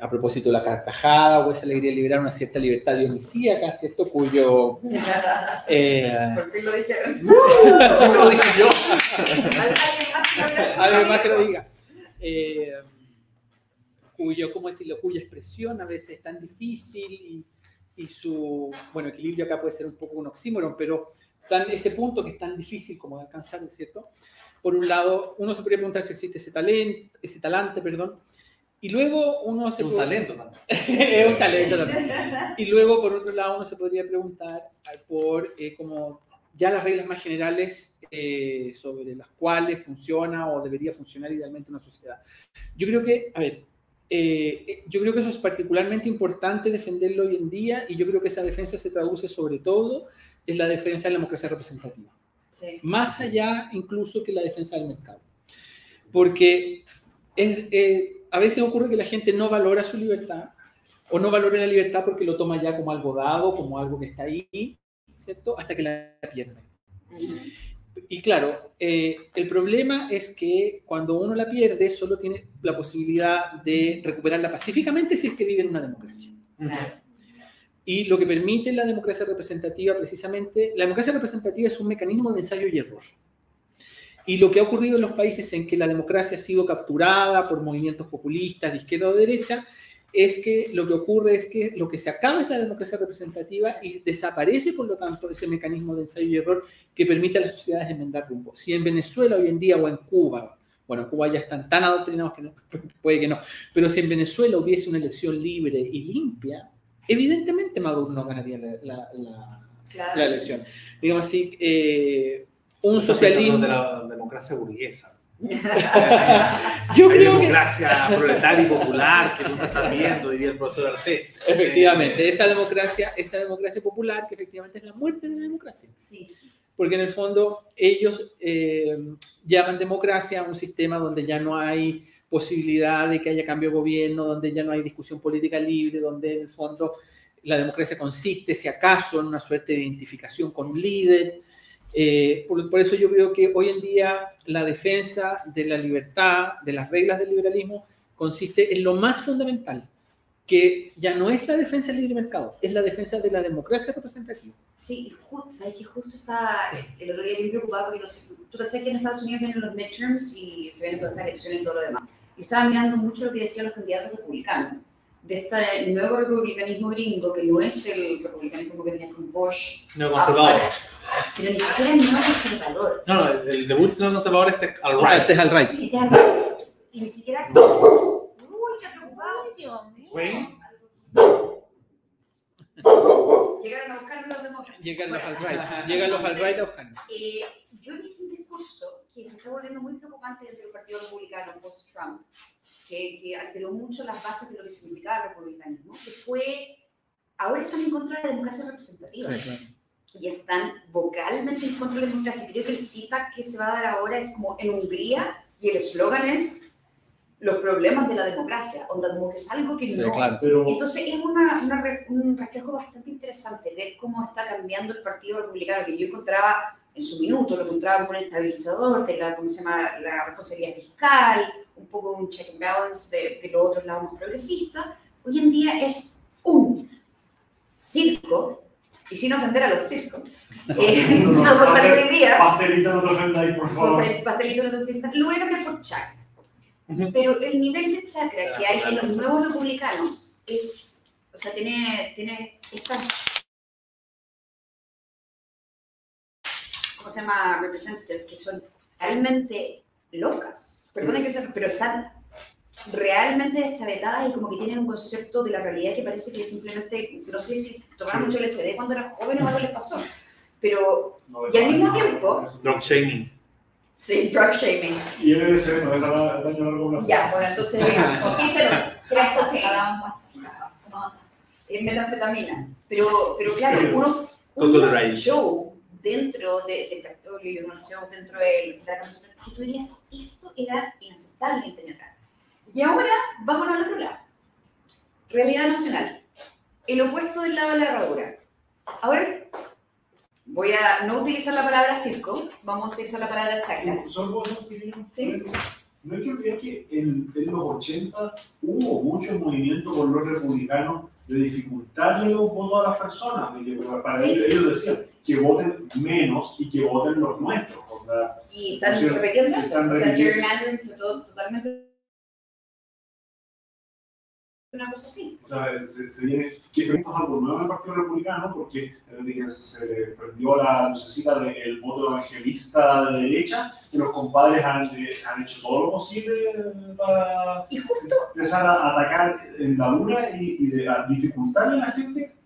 a propósito de la carcajada o esa alegría liberal, una cierta libertad dionisíaca, ¿cierto? Cuyo... eh, ¿Por qué lo? Como lo dije yo. algo más que lo diga. Eh, cuyo, ¿cómo decirlo? Cuya expresión a veces es tan difícil y, y su, bueno, equilibrio acá puede ser un poco un oxímoron, pero tan, ese punto que es tan difícil como de alcanzar, ¿cierto? Por un lado, uno se podría preguntar si existe ese talento, ese talante, perdón, y luego uno se Es un puede- talento también. es un talento también. Y luego, por otro lado, uno se podría preguntar por eh, como ya las reglas más generales eh, sobre las cuales funciona o debería funcionar idealmente una sociedad. Yo creo que, a ver, eh, eh, yo creo que eso es particularmente importante defenderlo hoy en día y yo creo que esa defensa se traduce sobre todo en la defensa de la democracia representativa Sí. más allá incluso que la defensa del mercado. Porque es, eh, a veces ocurre que la gente no valora su libertad o no valora la libertad porque lo toma ya como algo dado, como algo que está ahí, ¿cierto? Hasta que la pierde. Y claro, eh, el problema es que cuando uno la pierde, solo tiene la posibilidad de recuperarla pacíficamente si es que vive en una democracia. Claro. Y lo que permite la democracia representativa, precisamente, la democracia representativa es un mecanismo de ensayo y error. Y lo que ha ocurrido en los países en que la democracia ha sido capturada por movimientos populistas de izquierda o derecha, es que lo que ocurre es que lo que se acaba es la democracia representativa y desaparece, por lo tanto, ese mecanismo de ensayo y error que permite a las sociedades enmendar rumbo. Si en Venezuela hoy en día o en Cuba, bueno, en Cuba ya están tan adoctrinados que no, puede que no, pero si en Venezuela hubiese una elección libre y limpia, evidentemente Maduro no ganaría la, la- la- Claro. la elección. Digamos así, eh, un socialismo... de la democracia burguesa. Yo Hay creo que... democracia proletaria y popular que tú te estás viendo, diría el profesor Arte. Efectivamente, esa democracia, esa democracia popular que efectivamente es la muerte de la democracia. Sí. Porque en el fondo ellos eh, llaman democracia a un sistema donde ya no hay posibilidad de que haya cambio de gobierno, donde ya no hay discusión política libre, donde en el fondo la democracia consiste, si acaso, en una suerte de identificación con un líder. Eh, por, por eso yo creo que hoy en día la defensa de la libertad, de las reglas del liberalismo, consiste en lo más fundamental, que ya no es la defensa del libre mercado, es la defensa de la democracia representativa. Sí, justo, sabes que justo está el otro día bien preocupado porque no sé, tú sabes que en Estados Unidos vienen los midterms y se vienen todas estas elecciones y todo lo demás. Y estaba mirando mucho lo que decían los candidatos republicanos de este nuevo republicanismo gringo que no es el republicanismo que tenía con Bush, Neoconservador. Pero ni siquiera es neoconservador. No, no, el, el debut neoconservador este es al right. este es al right. Y te- Y ni siquiera. Uy, está preocupado. Dios mío. Wayne. Llegaron a buscarme los demócratas. Llegan los al right. Llegan los al right a buscarnos. Eh, yo he visto un discurso que se está volviendo muy preocupante dentro del Partido Republicano post-Trump, que, que alteró mucho las bases de lo que significaba el republicanismo, que fue, ahora están en contra de la democracia representativa Sí, claro. Y están vocalmente en contra de la democracia. Creo que el CIPAC que se va a dar ahora es como en Hungría y el eslogan es los problemas de la democracia, onda como que es algo que Sí, no... claro. Pero Entonces es una, una un reflejo bastante interesante ver cómo está cambiando el Partido Republicano, que yo encontraba en su minuto, lo encontraba como un estabilizador de la, ¿cómo se llama?, la responsabilidad fiscal, un poco un check and balance de, de los otros lados más progresistas. Hoy en día es un circo, y sin ofender a los circos, eh, No, no, una cosa que hoy día pastelito no te ofendáis, por favor. Pastelito no te ofendas. Lo voy a cambiar por chakra. Pero el nivel de chakra que hay en los nuevos republicanos es, o sea, tiene, tiene estas, ¿cómo se llama? Representatives que son realmente locas. Perdona que sea, pero están realmente deschavetadas y como que tienen un concepto de la realidad que parece que simplemente, no sé si tomaron mucho LSD cuando eran jóvenes o algo les pasó, pero No Y al mismo tiempo- Drug shaming. sí, drug shaming. Y el LSD no deja la- daño a largo plazo. Ya, bueno, entonces, díselo, crack cocaine, No, es metanfetamina. Pero, pero claro, Sí. uno, un show dentro de- del Capitolio y un show dentro de la que tú dirías, esto era inaceptable 20 años atrás. Y ahora, vámonos al otro lado. Realidad nacional. El opuesto del lado de la herradura. Ahora, voy a no utilizar la palabra circo, vamos a utilizar la palabra chacra. Solo un Sí. No hay que olvidar que en, en los 80 hubo mucho movimiento por los republicanos de dificultarle los votos a las personas. de que para Sí. ellos, ellos decían que voten menos y que voten los nuestros. O sea, Y están repitiendo eso. están O sea, gerrymandering fue totalmente una cosa así. O sea, se, se viene, que tenemos algo nuevo en el Partido Republicano porque se prendió la lucecita del voto evangelista de derecha, y los compadres han, eh, han hecho todo lo posible para Y justo, empezar a atacar en la luna y, y de, a dificultarle a la gente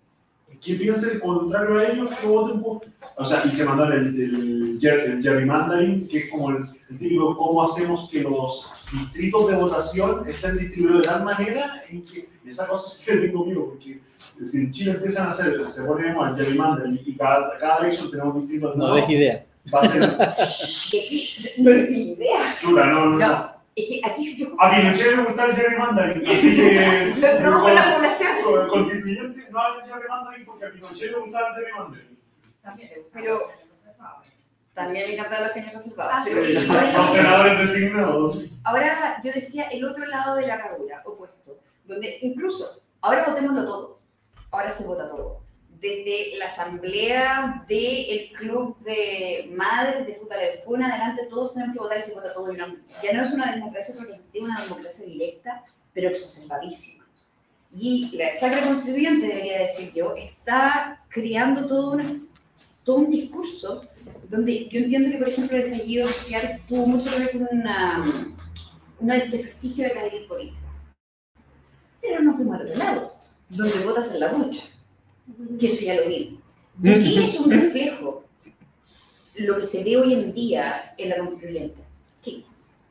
que piense el contrario a ellos que voten por. O sea, y se mandan el, el, el gerrymandering, que es como el, el típico cómo hacemos que los distritos de votación estén distribuidos de tal manera en que esa cosa sí que tengo miedo, porque si en Chile empiezan a hacer, se pone el gerrymandering y cada, cada elección tenemos distritos No des idea. va a ser no tengo idea. chula, no, no. no. No, es que aquí yo. A Pinochet le gusta el gerrymandering, así que. Lo introdujo en la población. Con- Constituyente no hay gerrymandering porque a Pinochet le gustaba el gerrymandering. también le gusta. Pero- También me encantan los caños reservados. Sí, ahora- Los senadores designados. Ahora yo decía el otro lado de la herradura, opuesto, donde incluso ahora votémoslo todo, ahora se vota todo. Desde la asamblea del club de madres de Futalefú en adelante, todos tenemos que votar y se vota todo. No- ya no es una democracia representativa, una democracia directa, pero exacerbadísima. Y la chacra constituyente, debería decir yo, está creando todo, una- todo un discurso donde yo entiendo que, por ejemplo, el estallido social tuvo mucho que ver con una, una desprestigio de la política. Pero no fuimos al otro lado, donde votas en la ducha, que eso ya lo vimos. ¿De qué es un reflejo lo que se ve hoy en día en la constituyente? ¿Qué?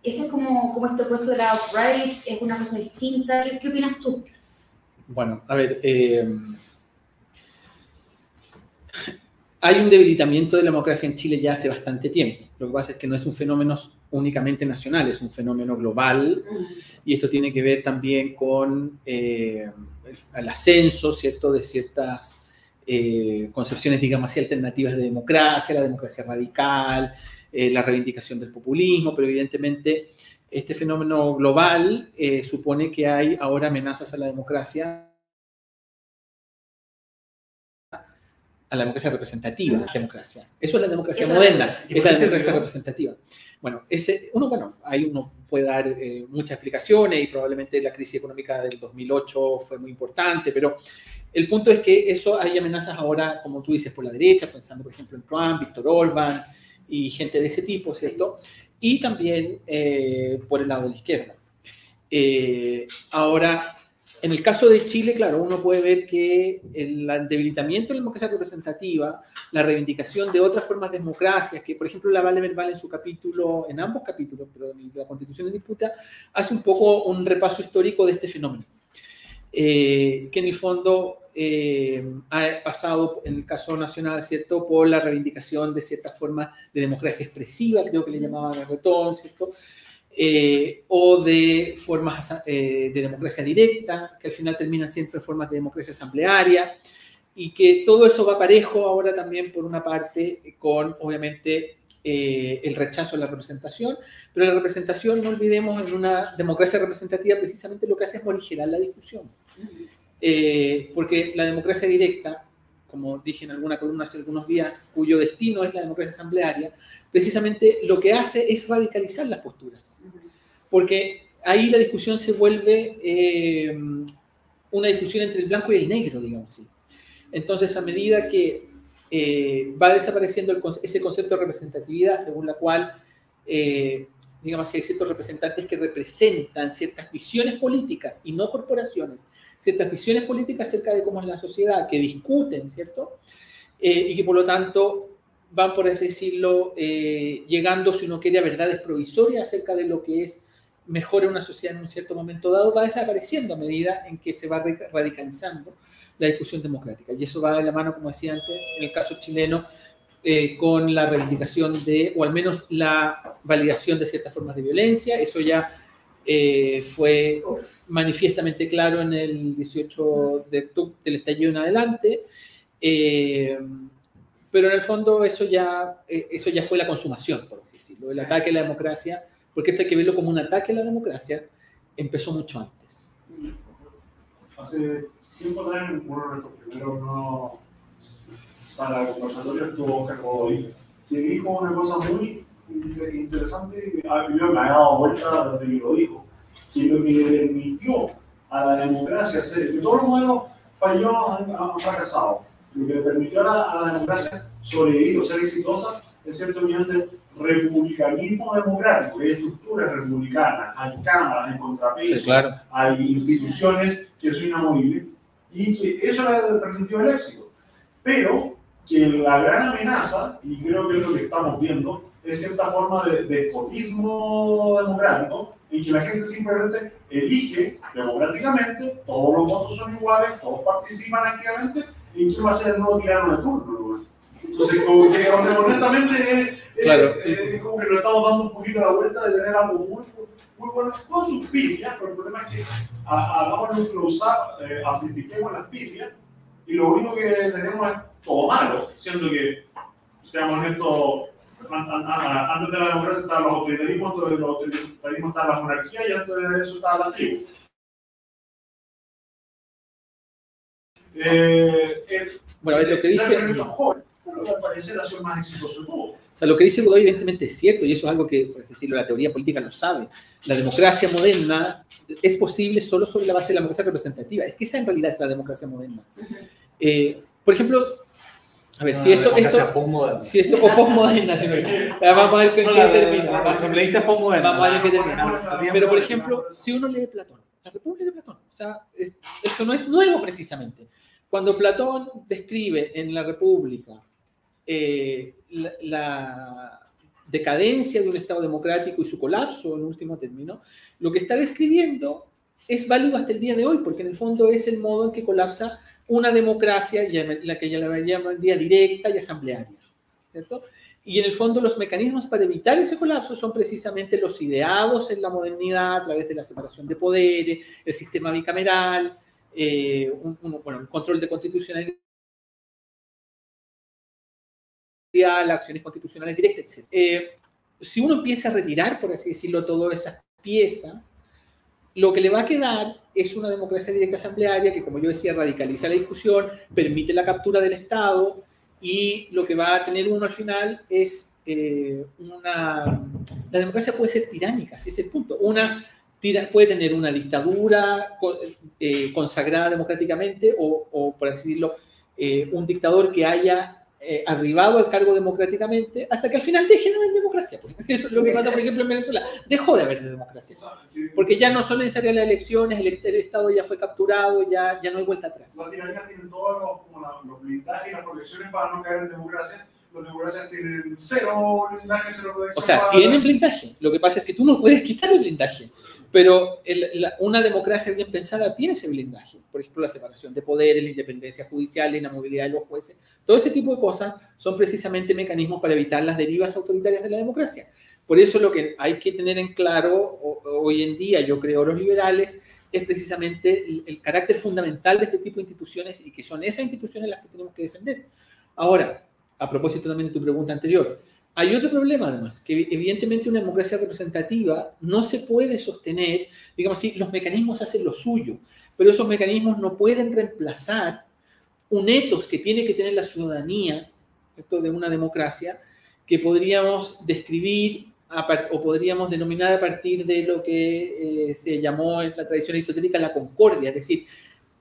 Ese es como, como este puesto de la outright, es una cosa distinta. ¿Qué, qué opinas tú? Bueno, a ver, eh, hay un debilitamiento de la democracia en Chile ya hace bastante tiempo. Lo que pasa es que no es un fenómeno únicamente nacional, es un fenómeno global y esto tiene que ver también con eh, el, ascenso, ¿cierto?, de ciertas eh, concepciones, digamos así, alternativas de democracia, la democracia radical, eh, la reivindicación del populismo, pero evidentemente este fenómeno global eh, supone que hay ahora amenazas a la democracia a la democracia representativa, democracia. Eso es la democracia moderna, es. es la democracia representativa. Bueno, ese, uno, bueno, ahí uno puede dar eh, muchas explicaciones y probablemente la crisis económica del 2008 fue muy importante, pero el punto es que eso hay amenazas ahora, como tú dices, por la derecha, pensando por ejemplo en Trump, Víctor Orban y gente de ese tipo, ¿cierto? Y también eh, por el lado de la izquierda. Eh, ahora, en el caso de Chile, claro, uno puede ver que el debilitamiento de la democracia representativa, la reivindicación de otras formas de democracia, que por ejemplo la Vale Verbal en su capítulo, en ambos capítulos, pero en la Constitución en disputa, hace un poco un repaso histórico de este fenómeno, eh, que en el fondo eh, ha pasado, en el caso nacional, ¿cierto?, por la reivindicación de ciertas formas de democracia expresiva, creo que le llamaban a Retón, ¿cierto?, eh, o de formas eh, de democracia directa, que al final terminan siempre formas de democracia asamblearia, y que todo eso va parejo ahora también, por una parte, con obviamente eh, el rechazo a la representación, pero la representación, no olvidemos, en una democracia representativa precisamente lo que hace es morigerar la discusión, Eh, porque la democracia directa, como dije en alguna columna hace algunos días, cuyo destino es la democracia asamblearia, precisamente lo que hace es radicalizar las posturas. Porque ahí la discusión se vuelve eh, una discusión entre el blanco y el negro, digamos así. Entonces, a medida que eh, va desapareciendo el ese concepto de representatividad, según la cual, eh, digamos así, hay ciertos representantes que representan ciertas visiones políticas y no corporaciones, ciertas visiones políticas acerca de cómo es la sociedad, que discuten, ¿cierto? Eh, y que por lo tanto van, por así decirlo, eh, llegando, si uno quiere, a verdades provisorias acerca de lo que es mejor en una sociedad en un cierto momento dado, va desapareciendo a medida en que se va ra- radicalizando la discusión democrática. Y eso va de la mano, como decía antes, en el caso chileno, eh, con la reivindicación de, o al menos la validación de ciertas formas de violencia. Eso ya eh, fue Uf. manifiestamente claro en el 18 de octubre del estallido en adelante. Eh, pero en el fondo eso ya, eh, eso ya fue la consumación, por así decirlo. El ataque a la democracia, porque esto hay que verlo como un ataque a la democracia, empezó mucho antes. Hace tiempo atrás, en uno de nuestros primeros no, sala de conversatorio estuvo Oscar Godoy, que dijo una cosa muy interesante yo me ha dado vuelta desde que lo dijo, que lo que le permitió a la democracia ser, que todos los modelos fallidos han, han fracasado, lo que le permitió a la, a la democracia sobrevivir o ser exitosa es cierto mediante republicanismo democrático, hay estructuras republicanas, hay cámaras, hay contrapesos, claro. hay instituciones que son inamovibles y que eso le ha permitido el éxito. Pero que la gran amenaza, y creo que es lo que estamos viendo, es cierta forma de despotismo democrático en que la gente simplemente elige democráticamente, todos los votos son iguales, todos participan activamente, y quién va a ser el nuevo tirano de turno. ¿no? Entonces, como que honestamente es, es- Claro. es- es como que le estamos dando un poquito la vuelta de tener algo muy, muy bueno, con sus pifias, pero el problema es que ha- hagamos nuestro usar, eh, amplifiquemos las pifias, y lo único que tenemos es todo malo, siendo que, seamos honestos, antes de la democracia estaban los autoritarismos, antes de los autoritarismos estaba la monarquía y antes de eso estaba la tribu. Eh, eh, Bueno, a ver, lo que dice... el más exitoso. O sea, lo que dice Godoy evidentemente es cierto y eso es algo que, por decirlo, la teoría política lo sabe. La democracia moderna es posible solo sobre la base de la democracia representativa. Es que esa en realidad es la democracia moderna. Eh, por ejemplo, a ver, si esto, esto, si esto, o vamos a ver con No, qué termina. la, la asambleísta es postmoderna. Vamos a ver qué termina. termina. Pero, por ejemplo, si uno lee Platón, la República de Platón, o sea, es- esto no es nuevo precisamente. Cuando Platón describe en la República eh, la, la decadencia de un Estado democrático y su colapso en último término, lo que está describiendo es válido hasta el día de hoy, porque en el fondo es el modo en que colapsa una democracia, la que ya la llamaría directa y asamblearia. ¿cierto? Y en el fondo los mecanismos para evitar ese colapso son precisamente los ideados en la modernidad a través de la separación de poderes, el sistema bicameral, eh, un, un- bueno, el control de constitucionalidad acciones constitucionales directas, etc. Eh, si uno empieza a retirar, por así decirlo, todas esas piezas, lo que le va a quedar es una democracia directa asamblearia que, como yo decía, radicaliza la discusión, permite la captura del Estado y lo que va a tener uno al final es eh, una... La democracia puede ser tiránica, ese es el punto. Una tira, puede tener una dictadura eh, consagrada democráticamente o, por así decirlo, eh, un dictador que haya eh, arribado al cargo democráticamente hasta que al final deje de haber democracia. Eso es lo que pasa, por ejemplo, en Venezuela. Dejó de haber democracia. Porque ya no son necesarias las elecciones, el, el, Estado ya fue capturado, ya, ya no hay vuelta atrás. Las tiranías tienen todos los, como los blindajes y las protecciones para no caer en democracia. Las democracias tienen cero blindaje, cero protección. O sea, para... tienen blindaje. Lo que pasa es que tú no puedes quitar el blindaje. Pero una democracia bien pensada tiene ese blindaje. Por ejemplo, la separación de poderes, la independencia judicial, la inamovilidad de los jueces. Todo ese tipo de cosas son precisamente mecanismos para evitar las derivas autoritarias de la democracia. Por eso lo que hay que tener en claro hoy en día, yo creo, los liberales, es precisamente el, el carácter fundamental de este tipo de instituciones y que son esas instituciones las que tenemos que defender. Ahora, a propósito también de tu pregunta anterior, hay otro problema además, que evidentemente una democracia representativa no se puede sostener, digamos así, los mecanismos hacen lo suyo, pero esos mecanismos no pueden reemplazar un etos que tiene que tener la ciudadanía de una democracia que podríamos describir o podríamos denominar a partir de lo que eh, se llamó en la tradición aristotélica la concordia, es decir,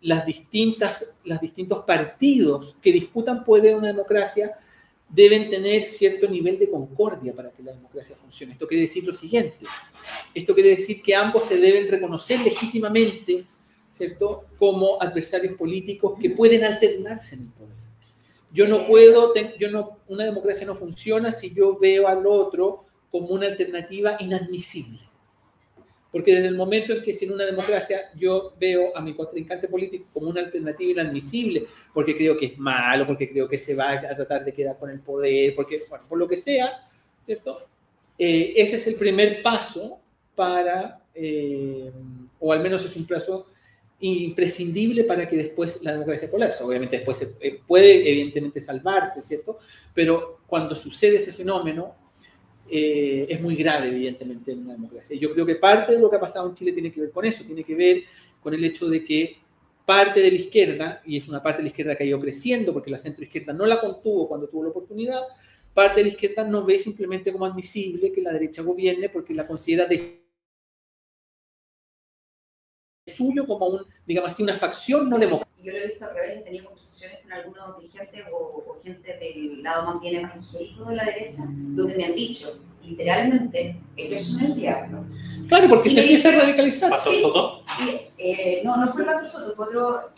las distintas, los distintos partidos que disputan poder en una democracia deben tener cierto nivel de concordia para que la democracia funcione. Esto quiere decir lo siguiente, esto quiere decir que ambos se deben reconocer legítimamente, ¿cierto?, como adversarios políticos que pueden alternarse en el poder. Yo no puedo, yo no, una democracia no funciona si yo veo al otro como una alternativa inadmisible. Porque desde el momento en que si en una democracia yo veo a mi contrincante político como una alternativa inadmisible, porque creo que es malo, porque creo que se va a tratar de quedar con el poder, porque, bueno, por lo que sea, ¿cierto? Eh, ese es el primer paso para, eh, o al menos es un plazo imprescindible para que después la democracia colapse. Obviamente después se eh, puede evidentemente salvarse, ¿cierto? Pero cuando sucede ese fenómeno, eh, es muy grave, evidentemente, en una democracia. Yo creo que parte de lo que ha pasado en Chile tiene que ver con eso, tiene que ver con el hecho de que parte de la izquierda, y es una parte de la izquierda que ha ido creciendo, porque la centroizquierda no la contuvo cuando tuvo la oportunidad, parte de la izquierda no ve simplemente como admisible que la derecha gobierne porque la considera de suyo como un, digamos así, una facción no democrática. Yo lo he visto al revés, he tenido conversaciones con algunos dirigentes o, o, gente del lado más bien evangélico de la derecha, donde me han dicho, literalmente, ellos son el diablo. Claro, porque Y se empieza a radicalizar. Pastor Sí. Soto. Y, eh, no, no fue el Pastor Soto, fue otro.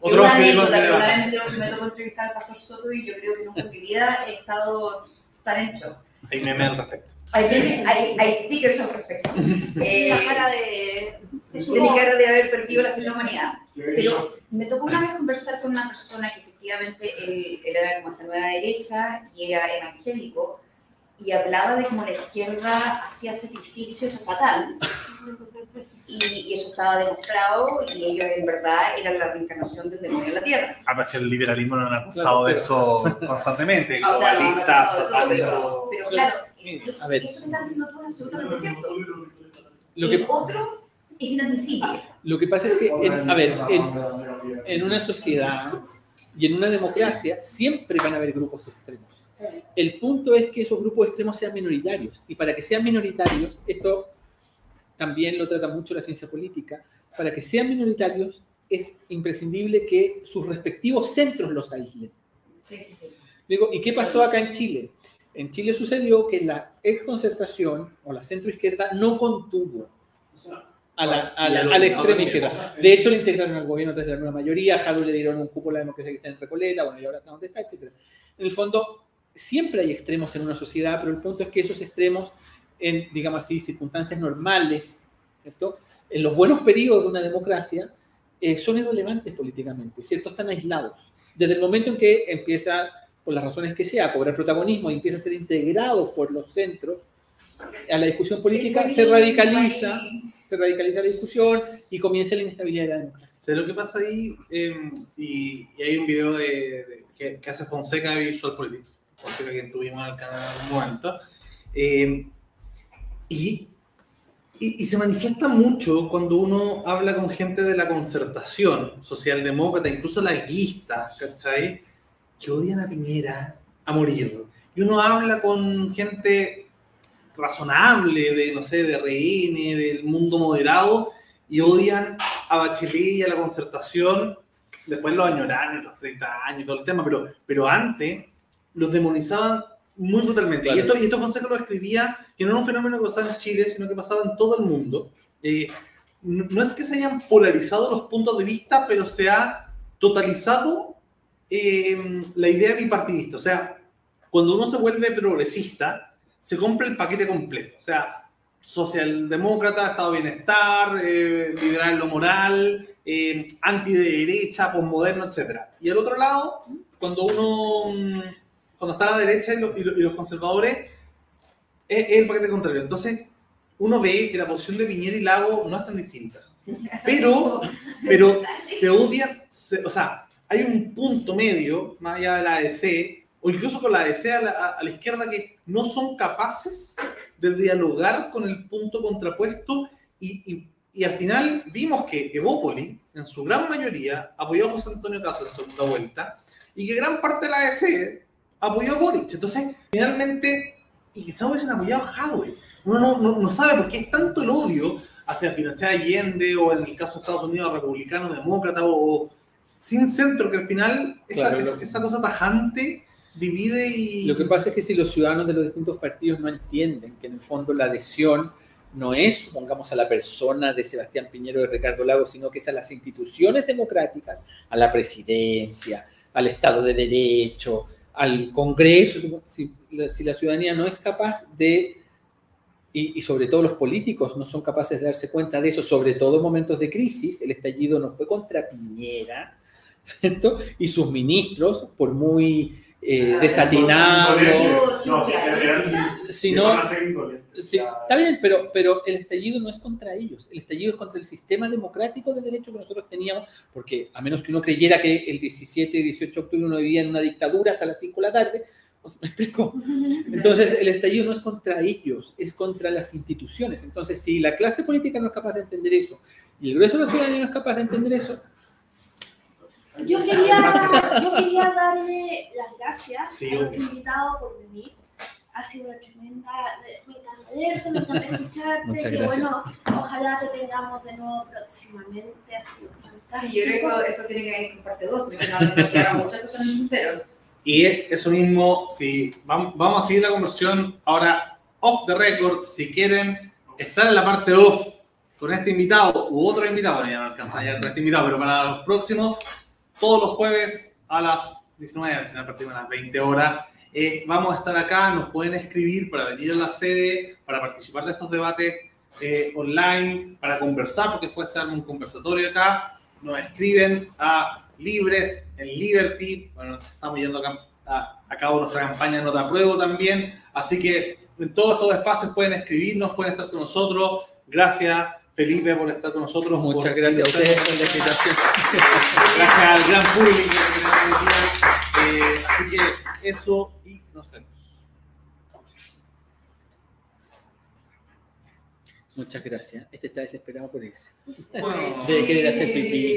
Otro una anécdota que una vez me tocó- me tocó entrevistar al Pastor Soto y yo creo que nunca en mi vida he estado tan en shock. Hay meme al respecto. Hay, hay, hay stickers al respecto. Eh, La cara de. de mi cara de haber perdido la fe en la humanidad. Y de hecho, Pero me tocó una vez conversar con una persona que efectivamente él, él era como esta nueva derecha y era evangélico y hablaba de cómo la izquierda hacía sacrificios a Satán y, y eso estaba demostrado y ellos en verdad eran la reencarnación del demonio en la tierra. A ver si el liberalismo no han acusado de eso constantemente. O sea, no de todo, pero, pero claro, es- A ver. eso que están diciendo tú es absolutamente cierto. Lo El que, otro es inadmisible. lo que pasa es que, en- a ver, en, en una sociedad y en una democracia siempre van a haber grupos extremos. El punto es que esos grupos extremos sean minoritarios. Y para que sean minoritarios, esto también lo trata mucho la ciencia política, para que sean minoritarios es imprescindible que sus respectivos centros los aíslen. Sí, sí, sí. Digo, ¿y qué pasó acá en Chile? En Chile sucedió que la exconcertación o la centroizquierda no contuvo a la, a la, extrema izquierda. De hecho, le integraron al gobierno desde la mayoría, a le dieron un cupo a la democracia cristiana en Recoleta, bueno, y ahora está donde está, etc. En el fondo, siempre hay extremos en una sociedad, pero el punto es que esos extremos, en, digamos así, circunstancias normales. En los buenos periodos de una democracia, eh, son irrelevantes políticamente, ¿cierto? Están aislados. Desde el momento en que empieza, por las razones que sea, a cobrar protagonismo y empieza a ser integrado por los centros a la discusión política, se radicaliza, se radicaliza la discusión y comienza la inestabilidad de la democracia. O sea, lo que pasa ahí, eh, y, y hay un video de, de- que, que hace Fonseca de Visual Politics, Fonseca que tuvimos en el canal en algún momento. Eh, y, y, y se manifiesta mucho cuando uno habla con gente de la concertación socialdemócrata, incluso la guista, ¿cachai? Que odian a Piñera a morir. Y uno habla con gente razonable de, no sé, de RN, del mundo moderado, y odian a Bachelet y a la concertación, después los añoran en los 30 años todo el tema, pero, pero antes los demonizaban muy brutalmente. Claro. Y, esto, y esto Fonseca lo escribía, que no era un fenómeno que pasaba en Chile, sino que pasaba en todo el mundo. Eh, no es que se hayan polarizado los puntos de vista, pero se ha totalizado eh, la idea bipartidista. O sea, cuando uno se vuelve progresista, se compra el paquete completo. O sea, socialdemócrata, estado de bienestar, eh, liberal en lo moral, eh, anti de derecha, posmoderno, etc. Y al otro lado, cuando uno, mm, cuando está a la derecha y los, y los- y los conservadores, es, es el paquete contrario. Entonces, uno ve que la posición de Piñera y Lago no es tan distinta. Pero, pero se odian, se- o sea, hay un punto medio, más allá de la ADC, o incluso con la ADC a la, a- la izquierda, que no son capaces de dialogar con el punto contrapuesto y, y- y al final vimos que Evópoli, en su gran mayoría, apoyó a José Antonio Casas en segunda vuelta y que gran parte de la ADC apoyó a Boric. Entonces, finalmente, y quizás hubiesen apoyado a Jadwe. Uno no, no, no sabe por qué es tanto el odio hacia Pinochet Allende o en el caso de Estados Unidos republicano, demócrata o sin centro, que al final esa, Claro, esa, cosa tajante divide y... Lo que pasa es que si los ciudadanos de los distintos partidos no entienden que en el fondo la adhesión no es, supongamos, a la persona de Sebastián Piñero o de Ricardo Lagos, sino que es a las instituciones democráticas, a la presidencia, al Estado de Derecho, al Congreso, si la, si la ciudadanía no es capaz de, y, y sobre todo los políticos no son capaces de darse cuenta de eso, sobre todo en momentos de crisis, el estallido no fue contra Piñera, ¿cierto? Y sus ministros, por muy eh, Ah, desatinados, No, eran- si iban no, a ser indolentes. Sí, está bien, pero, pero el estallido no es contra ellos. El estallido es contra el sistema democrático de derecho que nosotros teníamos, porque a menos que uno creyera que el 17 y 18 de octubre uno vivía en una dictadura hasta las 5 de la tarde, ¿os- ¿me explico? Entonces, el estallido no es contra ellos, es contra las instituciones. Entonces, si la clase política no es capaz de entender eso y el grueso de la ciudadanía no es capaz de entender eso, Yo quería, yo quería darle las gracias Sí, a los invitados por venir. Ha sido una tremenda. Me encanta leerte, me encanta escucharte. Muchas que gracias. bueno, ojalá te tengamos de nuevo próximamente. Ha sido fantástico. Sí, yo creo que esto, esto tiene que venir con parte 2, porque no, nos quedaron muchas cosas en el tintero. Y eso mismo, si vam- vamos a seguir la conversión ahora off the record, si quieren estar en la parte off con este invitado u otro invitado, ya no alcanza ya con este invitado, pero para los próximos, todos los jueves a las 19, al final partimos a las 20 horas, eh, vamos a estar acá, nos pueden escribir para venir a la sede, para participar de estos debates eh, online, para conversar, porque después se arma un conversatorio acá, nos escriben a Libres en Liberty, bueno, estamos yendo a, a, a cabo nuestra campaña No te apruebo también, así que en todos estos espacios pueden escribirnos, pueden estar con nosotros, gracias Felipe por estar con nosotros. muchas gracias a ustedes por la invitación. Gracias al gran público que. Eh, así que eso y nos vemos. Muchas gracias. Este está desesperado por irse. Debe querer hacer pipí.